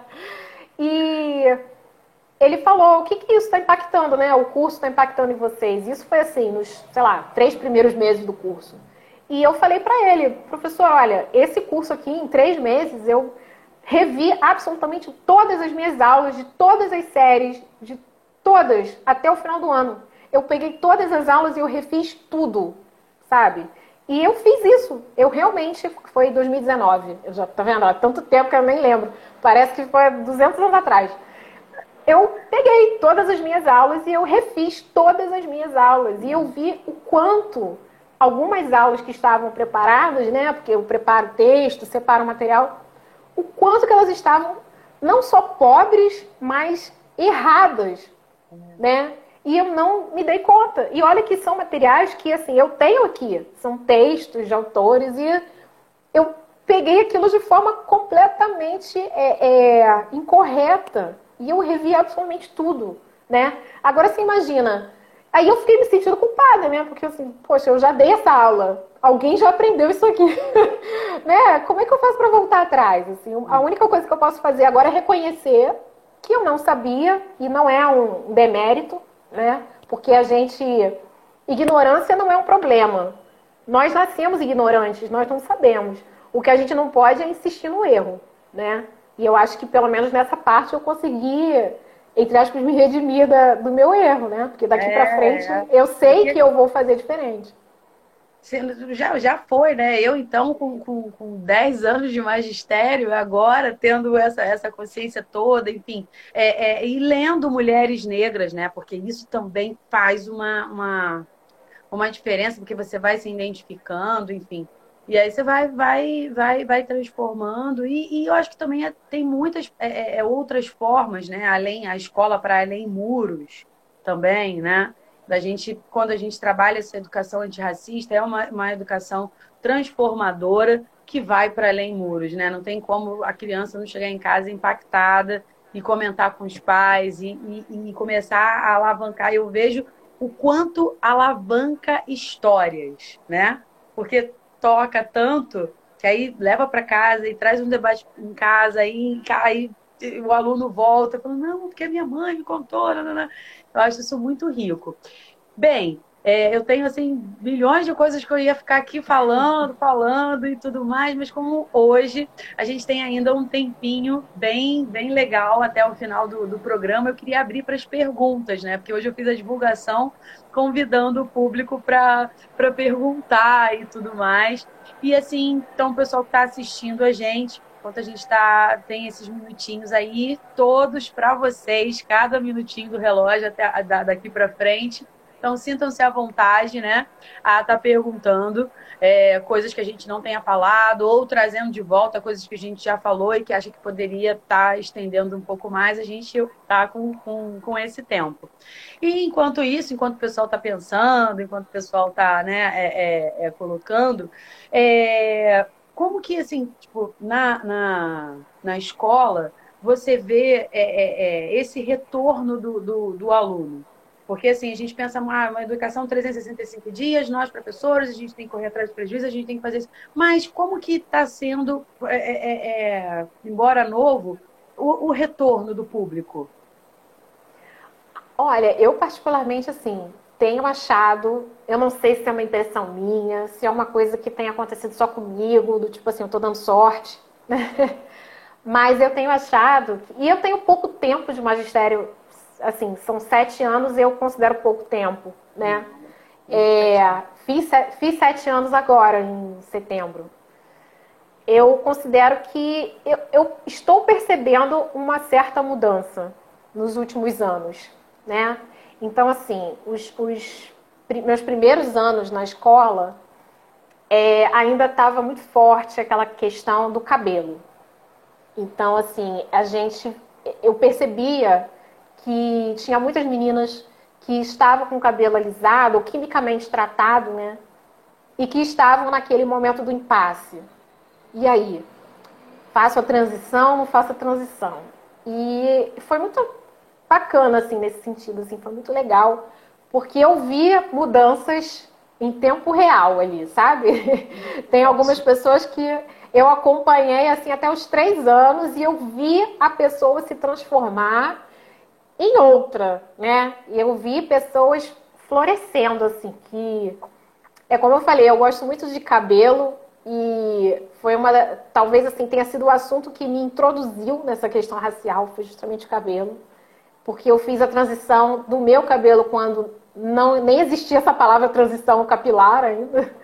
Speaker 2: E ele falou, o que, que isso está impactando, né? O curso está impactando em vocês. Isso foi assim, nos, sei lá, três primeiros meses do curso. E eu falei para ele, professor, olha, esse curso aqui, em três meses, eu revi absolutamente todas as minhas aulas, de todas as séries, de todas, até o final do ano. Eu peguei todas as aulas e eu refiz tudo, sabe? E eu fiz isso. Eu realmente, foi em 2019. Eu já, tá vendo? Há tanto tempo que eu nem lembro. Parece que foi 200 anos atrás. Eu peguei todas as minhas aulas e eu refiz todas as minhas aulas. E eu vi o quanto algumas aulas que estavam preparadas, né? Porque eu preparo texto, separo material, o quanto que elas estavam não só pobres, mas erradas, né? E eu não me dei conta. E olha que são materiais que, assim, eu tenho aqui. São textos de autores e eu peguei aquilo de forma completamente é, é, incorreta. E eu revi absolutamente tudo, né? Agora, você imagina Aí eu fiquei me sentindo culpada, né? Porque assim, poxa, eu já dei essa aula, alguém já aprendeu isso aqui, né? Como é que eu faço para voltar atrás? Assim, a única coisa que eu posso fazer agora é reconhecer que eu não sabia e não é um demérito, né? Porque a gente ignorância não é um problema. Nós nascemos ignorantes, nós não sabemos. O que a gente não pode é insistir no erro, né? E eu acho que pelo menos nessa parte eu consegui entre aspas, me redimir da, do meu erro, né? Porque daqui é, para frente é. eu sei Porque... que eu vou fazer diferente.
Speaker 1: Já, já foi, né? Eu, então, com, com, com 10 anos de magistério, agora tendo essa, essa consciência toda, enfim, é, é, e lendo mulheres negras, né? Porque isso também faz uma, uma, uma diferença, porque você vai se identificando, enfim. E aí você vai, vai, vai, vai transformando. E, e eu acho que também é, tem muitas é, é, é outras formas, né? Além a escola para além muros também, né? Da gente, quando a gente trabalha essa educação antirracista, é uma, uma educação transformadora que vai para além muros, né? Não tem como a criança não chegar em casa impactada e comentar com os pais e, e, e começar a alavancar. Eu vejo o quanto alavanca histórias, né? Porque toca tanto que aí leva para casa e traz um debate em casa, aí, aí o aluno volta falando, não, porque a minha mãe me contou. Não, não, não. Eu acho isso muito rico. Bem, é, eu tenho assim milhões de coisas que eu ia ficar aqui falando, falando e tudo mais, mas como hoje a gente tem ainda um tempinho bem, bem legal até o final do, do programa, eu queria abrir para as perguntas, né? Porque hoje eu fiz a divulgação convidando o público para perguntar e tudo mais. E assim, então o pessoal que está assistindo a gente, enquanto a gente tá, tem esses minutinhos aí, todos para vocês, cada minutinho do relógio até daqui para frente. Então, sintam-se à vontade, né? A estar tá perguntando é, coisas que a gente não tenha falado, ou trazendo de volta coisas que a gente já falou e que acha que poderia estar tá estendendo um pouco mais. A gente está com, com, com esse tempo. E enquanto isso, enquanto o pessoal está pensando, enquanto o pessoal está né, é, é, é, colocando, é, como que, assim, tipo, na, na, na escola, você vê é, esse retorno do, do, do aluno? Porque, assim, a gente pensa ah, uma educação 365 dias, nós, professores, a gente tem que correr atrás de prejuízo, a gente tem que fazer isso. Mas como que está sendo, é, é, é, embora novo, o, o, retorno do público?
Speaker 2: Olha, eu particularmente, assim, tenho achado, eu não sei se é uma impressão minha, se é uma coisa que tem acontecido só comigo, do tipo assim, eu estou dando sorte, Mas eu tenho achado, e eu tenho pouco tempo de magistério assim, são sete anos, eu considero pouco tempo, né? É, fiz, fiz sete anos agora, em setembro. Eu considero que eu, eu estou percebendo uma certa mudança nos últimos anos, né? Então, assim, os, os meus primeiros anos na escola, é, ainda estava muito forte aquela questão do cabelo. Então, assim, a gente, eu percebia que tinha muitas meninas que estavam com o cabelo alisado ou quimicamente tratado, né? E que estavam naquele momento do impasse. E aí? Faço a transição, não faço a transição? E foi muito bacana, assim, nesse sentido, assim, foi muito legal, porque eu via mudanças em tempo real ali, sabe? Tem algumas pessoas que eu acompanhei, assim, até os três anos e eu vi a pessoa se transformar em outra, né? E eu vi pessoas florescendo, assim, que. É como eu falei, eu gosto muito de cabelo e foi uma. Talvez, assim, tenha sido o assunto que me introduziu nessa questão racial, foi justamente o cabelo. Porque eu fiz a transição do meu cabelo quando não, nem existia essa palavra transição capilar ainda.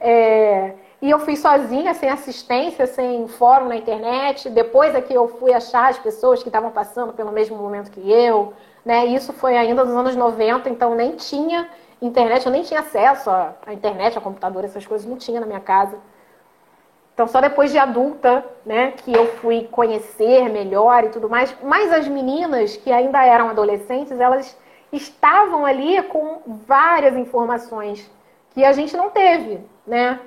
Speaker 2: É, e eu fiz sozinha, sem assistência, sem fórum na internet. Depois é que eu fui achar as pessoas que estavam passando pelo mesmo momento que eu. Né? Isso foi ainda nos anos 90, então nem tinha internet, eu nem tinha acesso à internet, a computador, essas coisas não tinha na minha casa. Então, só depois de adulta, né, que eu fui conhecer melhor e tudo mais. Mas as meninas que ainda eram adolescentes, elas estavam ali com várias informações que a gente não teve, né?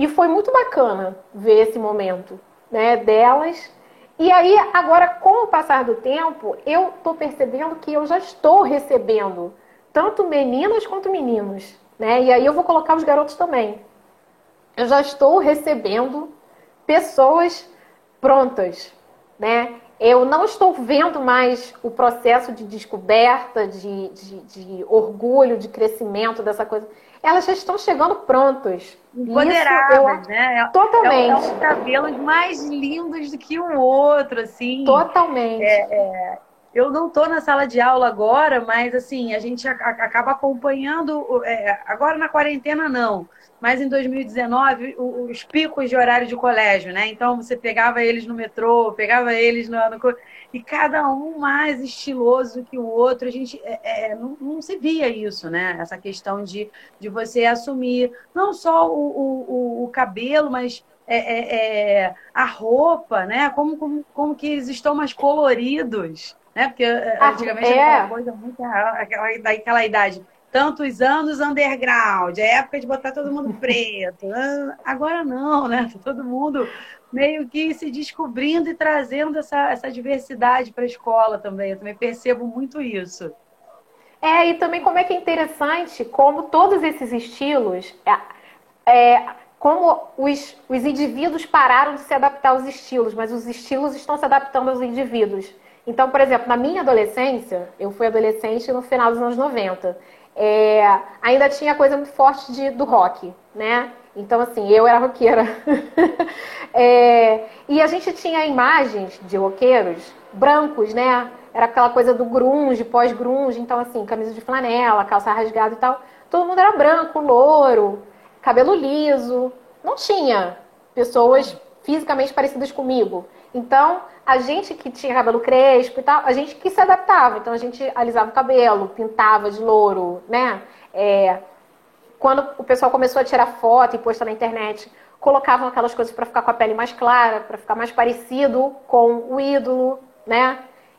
Speaker 2: E foi muito bacana ver esse momento né, delas. E aí, agora, com o passar do tempo, eu estou percebendo que eu já estou recebendo tanto meninas quanto meninos. Né? E aí eu vou colocar os garotos também. Eu já estou recebendo pessoas prontas, né? Eu não estou vendo mais o processo de descoberta, de, de, de orgulho, de crescimento dessa coisa elas já estão chegando prontas.
Speaker 1: Empoderadas, né?
Speaker 2: É Totalmente. É,
Speaker 1: é, um cabelos mais lindos do que o outro, assim.
Speaker 2: Totalmente.
Speaker 1: É, é, eu não estou na sala de aula agora, mas assim, a gente acaba acompanhando. É, agora na quarentena não, mas em 2019 os picos de horário de colégio, né? Então você pegava eles no metrô, pegava eles no, no e cada um mais estiloso que o outro. A gente é, é, não, não, se via isso, né? Essa questão de, de você assumir não só o, o, o cabelo, mas é, é, é, a roupa, né? Como, como, como que eles estão mais coloridos, né? Porque ah, antigamente era uma coisa muito aquela, daquela idade tantos anos underground, é época de botar todo mundo preto. Agora não, né? Tá todo mundo meio que se descobrindo e trazendo essa, essa diversidade para a escola também. Eu também percebo muito isso.
Speaker 2: É, e também como é que é interessante como todos esses estilos, é, é, como os, os indivíduos pararam de se adaptar aos estilos, mas os estilos estão se adaptando aos indivíduos. Então, por exemplo, na minha adolescência, eu fui adolescente no final dos anos 90, é, ainda tinha coisa muito forte de, do rock, né? Então, assim, eu era roqueira. é, e a gente tinha imagens de roqueiros brancos, né? Era aquela coisa do grunge, pós-grunge. Então, assim, camisa de flanela, calça rasgada e tal. Todo mundo era branco, louro, cabelo liso. Não tinha pessoas fisicamente parecidas comigo. Então, a gente que tinha cabelo crespo e tal, a gente que se adaptava. Então, a gente alisava o cabelo, pintava de louro, né? É, quando o pessoal começou a tirar foto e postar na internet, colocavam aquelas coisas para ficar com a pele mais clara, para ficar mais parecido com o ídolo, né?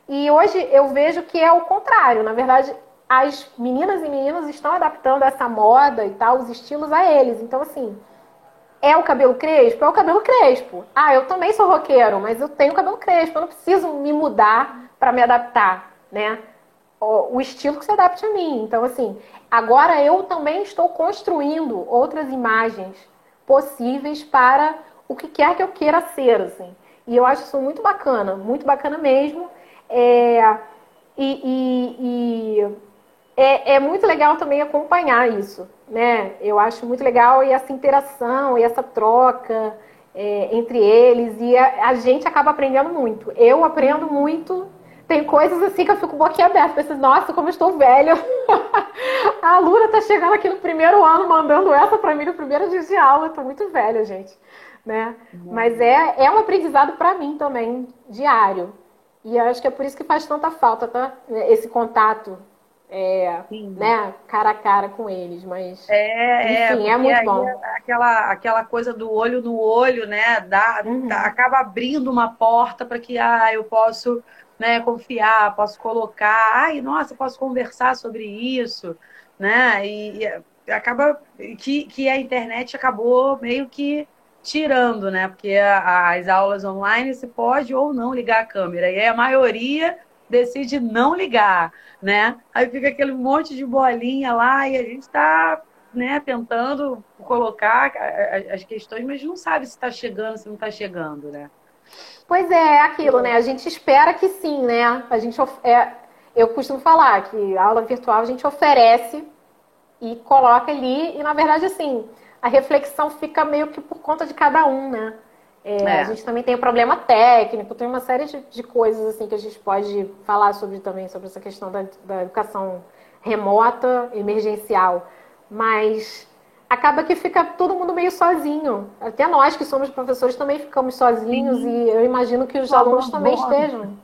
Speaker 2: E hoje eu vejo que é o contrário. Na verdade, as meninas e meninos estão adaptando essa moda e tal, os estilos a eles. Então, assim, é o cabelo crespo? É o cabelo crespo. Ah, eu também sou roqueiro, mas eu tenho cabelo crespo. Eu não preciso me mudar para me adaptar, né? O, estilo que se adapte a mim. Então, assim, agora eu também estou construindo outras imagens possíveis para o que quer que eu queira ser, assim. E eu acho isso muito bacana, muito bacana mesmo. É, e, e, e é, é, muito legal também acompanhar isso, né? Eu acho muito legal e essa interação e essa troca é, entre eles e a, a, gente acaba aprendendo muito. Eu aprendo muito. Tem coisas assim que eu fico boquiaberta, penso, nossa, como eu estou velha. a aluna tá chegando aqui no primeiro ano mandando essa para mim no primeiro dia de aula, eu tô muito velha, gente, né? Mas é, é um aprendizado para mim também, diário. E acho que é por isso que faz tanta falta, tá? Esse contato é, né, cara a cara com eles, mas
Speaker 1: é, enfim, é, é muito bom. Aquela, aquela coisa do olho no olho, né, dá, uhum. dá acaba abrindo uma porta para que ah, eu posso né, confiar, posso colocar, ai, nossa, posso conversar sobre isso, né, e, e acaba que, que a internet acabou meio que tirando, né, porque as aulas online se pode ou não ligar a câmera, e aí a maioria decide não ligar, né? Aí fica aquele monte de bolinha lá e a gente está né, tentando colocar as questões, mas não sabe se está chegando, se não está chegando, né?
Speaker 2: Pois é, é aquilo, né? A gente espera que sim, né? A gente é, eu costumo falar que a aula virtual a gente oferece e coloca ali e na verdade assim a reflexão fica meio que por conta de cada um, né? É, é. A gente também tem o problema técnico, tem uma série de, de, coisas assim que a gente pode falar sobre também, sobre essa questão da, da educação remota, emergencial. Mas acaba que fica todo mundo meio sozinho. Até nós que somos professores também ficamos sozinhos Sim. e eu imagino que os alunos também estejam.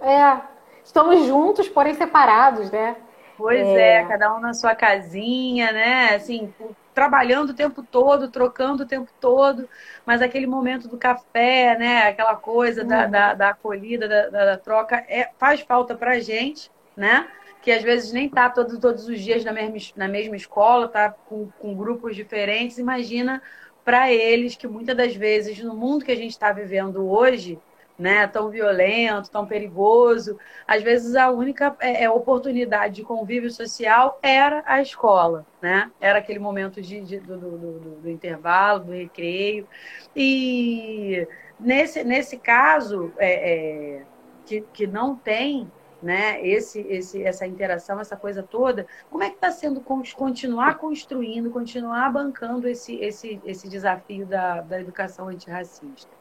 Speaker 2: É, estamos juntos, porém separados, né?
Speaker 1: Pois é. é, cada um na sua casinha, né? Assim, trabalhando o tempo todo, trocando o tempo todo, mas aquele momento do café, né? Aquela coisa uhum. da, da, da, acolhida, da, da, da troca, é, faz falta pra gente, né? Que às vezes nem tá todo, todos os dias na mesma, na mesma escola, tá com, com grupos diferentes. Imagina para eles que muitas das vezes, no mundo que a gente está vivendo hoje, né, tão violento, tão perigoso. Às vezes a única é, é, oportunidade de convívio social era a escola, né? Era aquele momento de, de do, do, do, do, intervalo, do recreio. E nesse, nesse caso, é, é, que, que não tem né, esse, esse, essa interação, essa coisa toda, como é que está sendo continuar construindo, continuar bancando esse, esse, esse desafio da, da educação antirracista?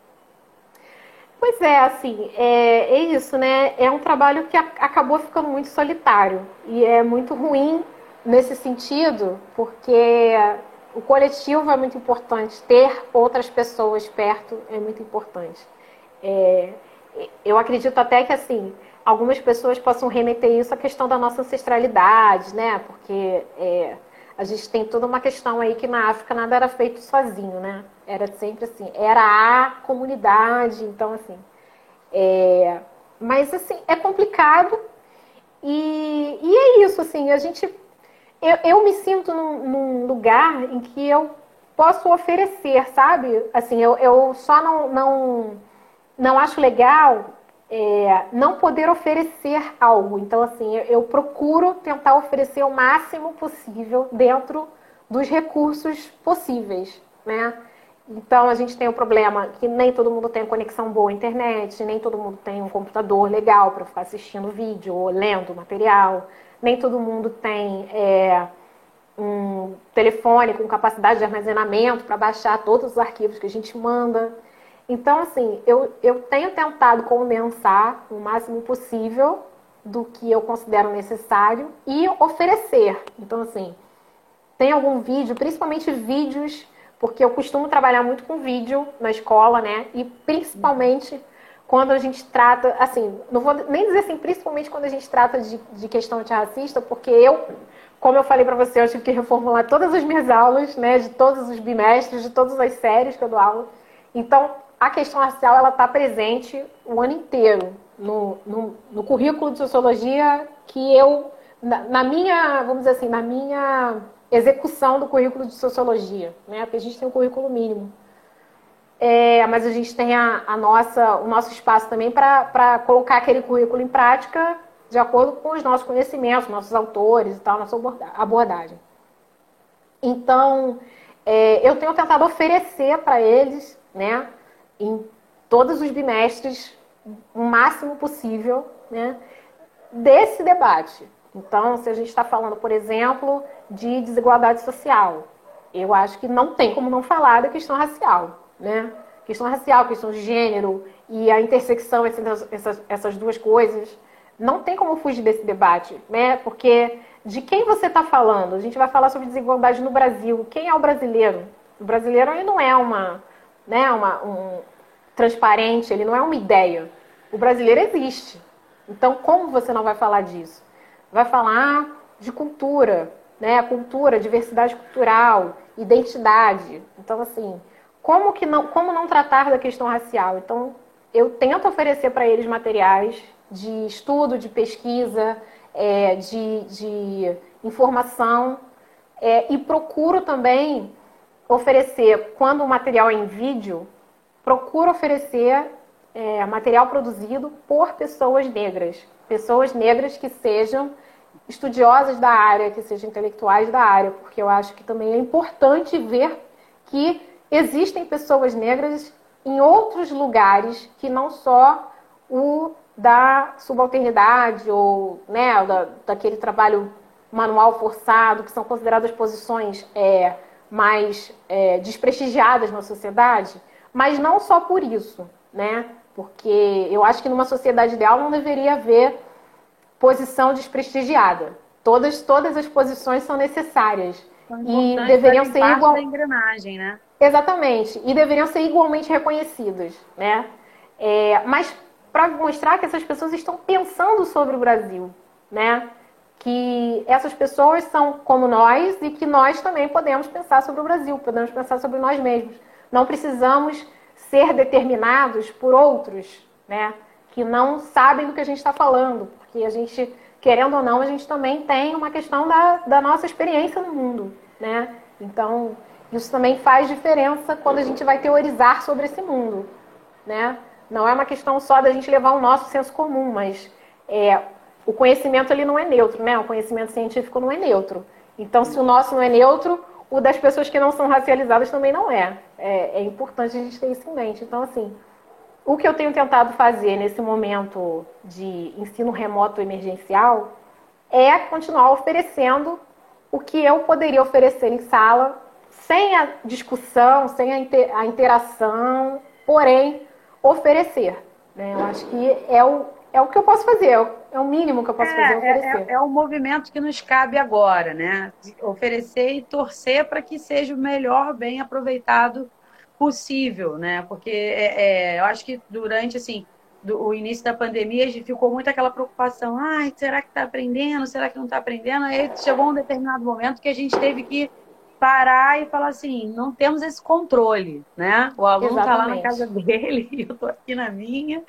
Speaker 2: Pois é, assim, é, é isso, né? É um trabalho que a, acabou ficando muito solitário e é muito ruim nesse sentido, porque o coletivo é muito importante, ter outras pessoas perto é muito importante. É, eu acredito até que, assim, algumas pessoas possam remeter isso à questão da nossa ancestralidade, né? Porque é, a gente tem toda uma questão aí que na África nada era feito sozinho, né? Era sempre assim, era a comunidade, então assim. É... Mas assim, é complicado e, e é isso, assim, a gente. eu, eu me sinto num, num, lugar em que eu posso oferecer, sabe? Assim, eu, eu só não, não, não acho legal é, não poder oferecer algo. Então, assim, eu, procuro tentar oferecer o máximo possível dentro dos recursos possíveis, né? Então, a gente tem o problema que nem todo mundo tem conexão boa à internet, nem todo mundo tem um computador legal para ficar assistindo vídeo ou lendo material, nem todo mundo tem é, um telefone com capacidade de armazenamento para baixar todos os arquivos que a gente manda. Então, assim, eu, eu tenho tentado condensar o máximo possível do que eu considero necessário e oferecer. Então, assim, tem algum vídeo, principalmente vídeos, porque eu costumo trabalhar muito com vídeo na escola, né? E principalmente quando a gente trata, assim, não vou nem dizer assim, principalmente quando a gente trata de, de questão antirracista, porque eu, como eu falei para você, eu tive que reformular todas as minhas aulas, né? De todos os bimestres, de todas as séries que eu dou aula. Então, a questão racial ela está presente o ano inteiro no, no, no, currículo de sociologia que eu, na, na, minha, vamos dizer assim, na minha execução do currículo de sociologia, né? Porque a gente tem um currículo mínimo. É, mas a gente tem a, a, nossa, o nosso espaço também para colocar aquele currículo em prática de acordo com os nossos conhecimentos, nossos autores e tal, nossa abordagem. Então, é, eu tenho tentado oferecer para eles, né, em todos os bimestres, o máximo possível né, desse debate. Então, se a gente está falando, por exemplo, de desigualdade social, eu acho que não tem como não falar da questão racial. Né? Questão racial, questão de gênero e a intersecção entre essas, essas duas coisas. Não tem como fugir desse debate, né? Porque de quem você está falando? A gente vai falar sobre desigualdade no Brasil. Quem é o brasileiro? O brasileiro não é uma, né, uma, um transparente, ele não é uma ideia. O brasileiro existe. Então, como você não vai falar disso? Vai falar de cultura, né? Cultura, diversidade cultural, identidade. Então, assim, como que não, como não tratar da questão racial? Então, eu tento oferecer para eles materiais de estudo, de pesquisa, é, de, de informação é, e procuro também oferecer, quando o material é em vídeo, procuro oferecer é, material produzido por pessoas negras. Pessoas negras que sejam estudiosas da área, que sejam intelectuais da área, porque eu acho que também é importante ver que existem pessoas negras em outros lugares que não só o da subalternidade ou né, da, daquele trabalho manual forçado, que são consideradas posições é, mais é, desprestigiadas na sociedade, mas não só por isso, né? Porque eu acho que numa sociedade ideal não deveria haver posição desprestigiada. Todas, todas as posições são necessárias.
Speaker 1: e deveriam ser igual da engrenagem, né?
Speaker 2: Exatamente. E deveriam ser igualmente reconhecidas, né? É, mas para mostrar que essas pessoas estão pensando sobre o Brasil, né? Que essas pessoas são como nós e que nós também podemos pensar sobre o Brasil, podemos pensar sobre nós mesmos. Não precisamos ser determinados por outros, né? Que não sabem do que a gente está falando, porque a gente, querendo ou não, a gente também tem uma questão da, da nossa experiência no mundo, né? Então, isso também faz diferença quando a gente vai teorizar sobre esse mundo, né? Não é uma questão só da gente levar o nosso senso comum, mas é, o conhecimento ele não é neutro, né? O conhecimento científico não é neutro. Então, se o nosso não é neutro, o das pessoas que não são racializadas também não é. é. É importante a gente ter isso em mente. Então, assim, o que eu tenho tentado fazer nesse momento de ensino remoto emergencial é continuar oferecendo o que eu poderia oferecer em sala, sem a discussão, sem a interação, porém, oferecer. Né? Eu acho que é o, é o que eu posso fazer, é, é o mínimo que eu posso é, fazer, oferecer.
Speaker 1: É, é, o movimento que nos cabe agora, né? oferecer e torcer para que seja o melhor bem aproveitado possível, né? Porque é, é, eu acho que durante, assim, do, o início da pandemia, ficou muito aquela preocupação, ai, será que está aprendendo, será que não está aprendendo? Aí chegou um determinado momento que a gente teve que parar e falar assim, não temos esse controle, né? O aluno está lá na casa dele e eu estou aqui na minha,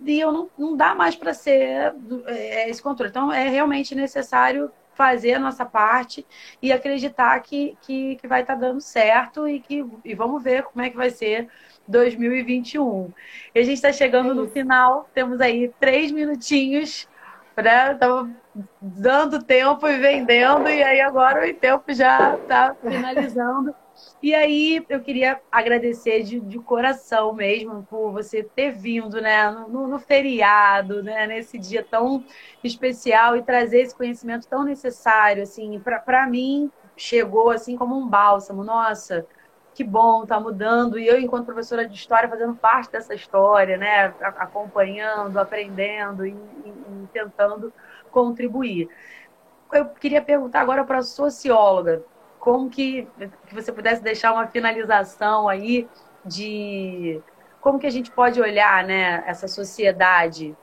Speaker 1: e eu não, não dá mais para ser é, esse controle. Então, é realmente necessário fazer a nossa parte e acreditar que, que, que vai estar tá dando certo e que e vamos ver como é que vai ser 2021. E a gente está chegando é no final, temos aí três minutinhos para dando tempo e vendendo, e aí agora o tempo já está finalizando. E aí eu queria agradecer de, de coração mesmo por você ter vindo né, no, no, feriado, né, nesse dia tão especial e trazer esse conhecimento tão necessário. Assim, para mim, chegou assim como um bálsamo. Nossa, que bom, tá mudando. E eu, enquanto professora de história, fazendo parte dessa história, né, acompanhando, aprendendo e, e, e tentando contribuir. Eu queria perguntar agora para a socióloga, como que, que você pudesse deixar uma finalização aí de como que a gente pode olhar né, essa sociedade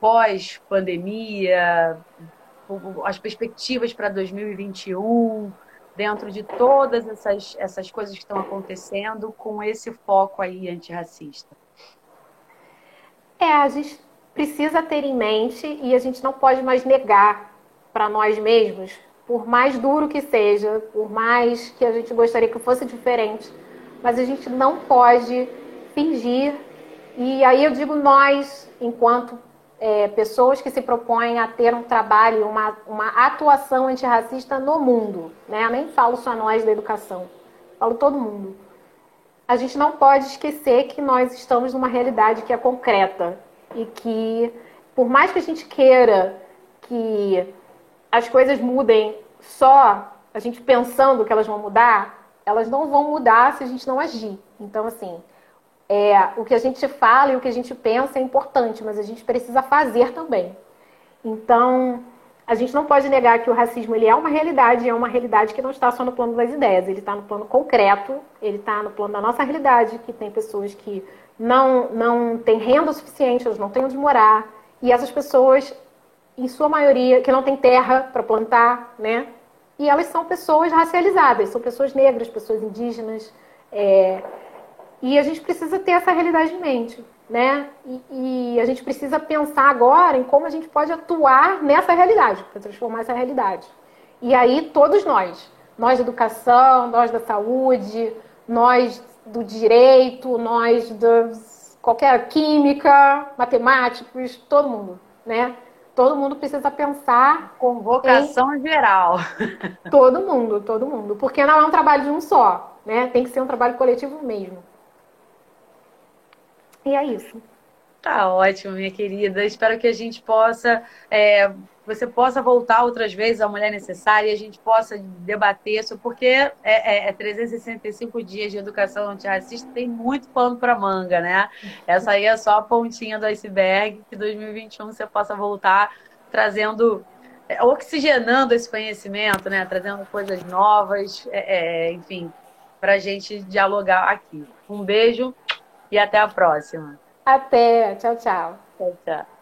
Speaker 1: pós-pandemia, as perspectivas para 2021, dentro de todas essas, essas coisas que estão acontecendo, com esse foco aí antirracista?
Speaker 2: É, a gente precisa ter em mente e a gente não pode mais negar para nós mesmos por mais duro que seja, por mais que a gente gostaria que fosse diferente, mas a gente não pode fingir. E aí eu digo nós, enquanto é, pessoas que se propõem a ter um trabalho, uma, uma atuação antirracista no mundo, né? Eu nem falo só nós da educação, falo todo mundo. A gente não pode esquecer que nós estamos numa realidade que é concreta e que, por mais que a gente queira que as coisas mudem só a gente pensando que elas vão mudar, elas não vão mudar se a gente não agir. Então, assim, é, o que a gente fala e o que a gente pensa é importante, mas a gente precisa fazer também. Então, a gente não pode negar que o racismo ele é uma realidade, é uma realidade que não está só no plano das ideias, ele está no plano concreto, ele está no plano da nossa realidade, que tem pessoas que não, não têm renda suficiente, elas não têm onde morar, e essas pessoas em sua maioria, que não tem terra para plantar, né? E elas são pessoas racializadas, são pessoas negras, pessoas indígenas. É... E a gente precisa ter essa realidade em mente, né? E, e a gente precisa pensar agora em como a gente pode atuar nessa realidade, para transformar essa realidade. E aí, todos nós, nós da educação, nós da saúde, nós do direito, nós da qualquer química, matemáticos, todo mundo, né? todo mundo precisa pensar.
Speaker 1: Convocação em... geral.
Speaker 2: Todo mundo, todo mundo. Porque não é um trabalho de um só, né? Tem que ser um trabalho coletivo mesmo. E é isso.
Speaker 1: Tá ótimo, minha querida. Espero que a gente possa, é, você possa voltar outras vezes à Mulher Necessária e a gente possa debater isso, porque é, é, é 365 dias de educação antirracista, tem muito pano para manga, né? Essa aí é só a pontinha do iceberg, que 2021 você possa voltar trazendo, é, oxigenando esse conhecimento, né? Trazendo coisas novas, é, é, enfim, para a gente dialogar aqui. Um beijo e até a próxima.
Speaker 2: Até. Tchau, tchau.
Speaker 1: Tchau, tchau.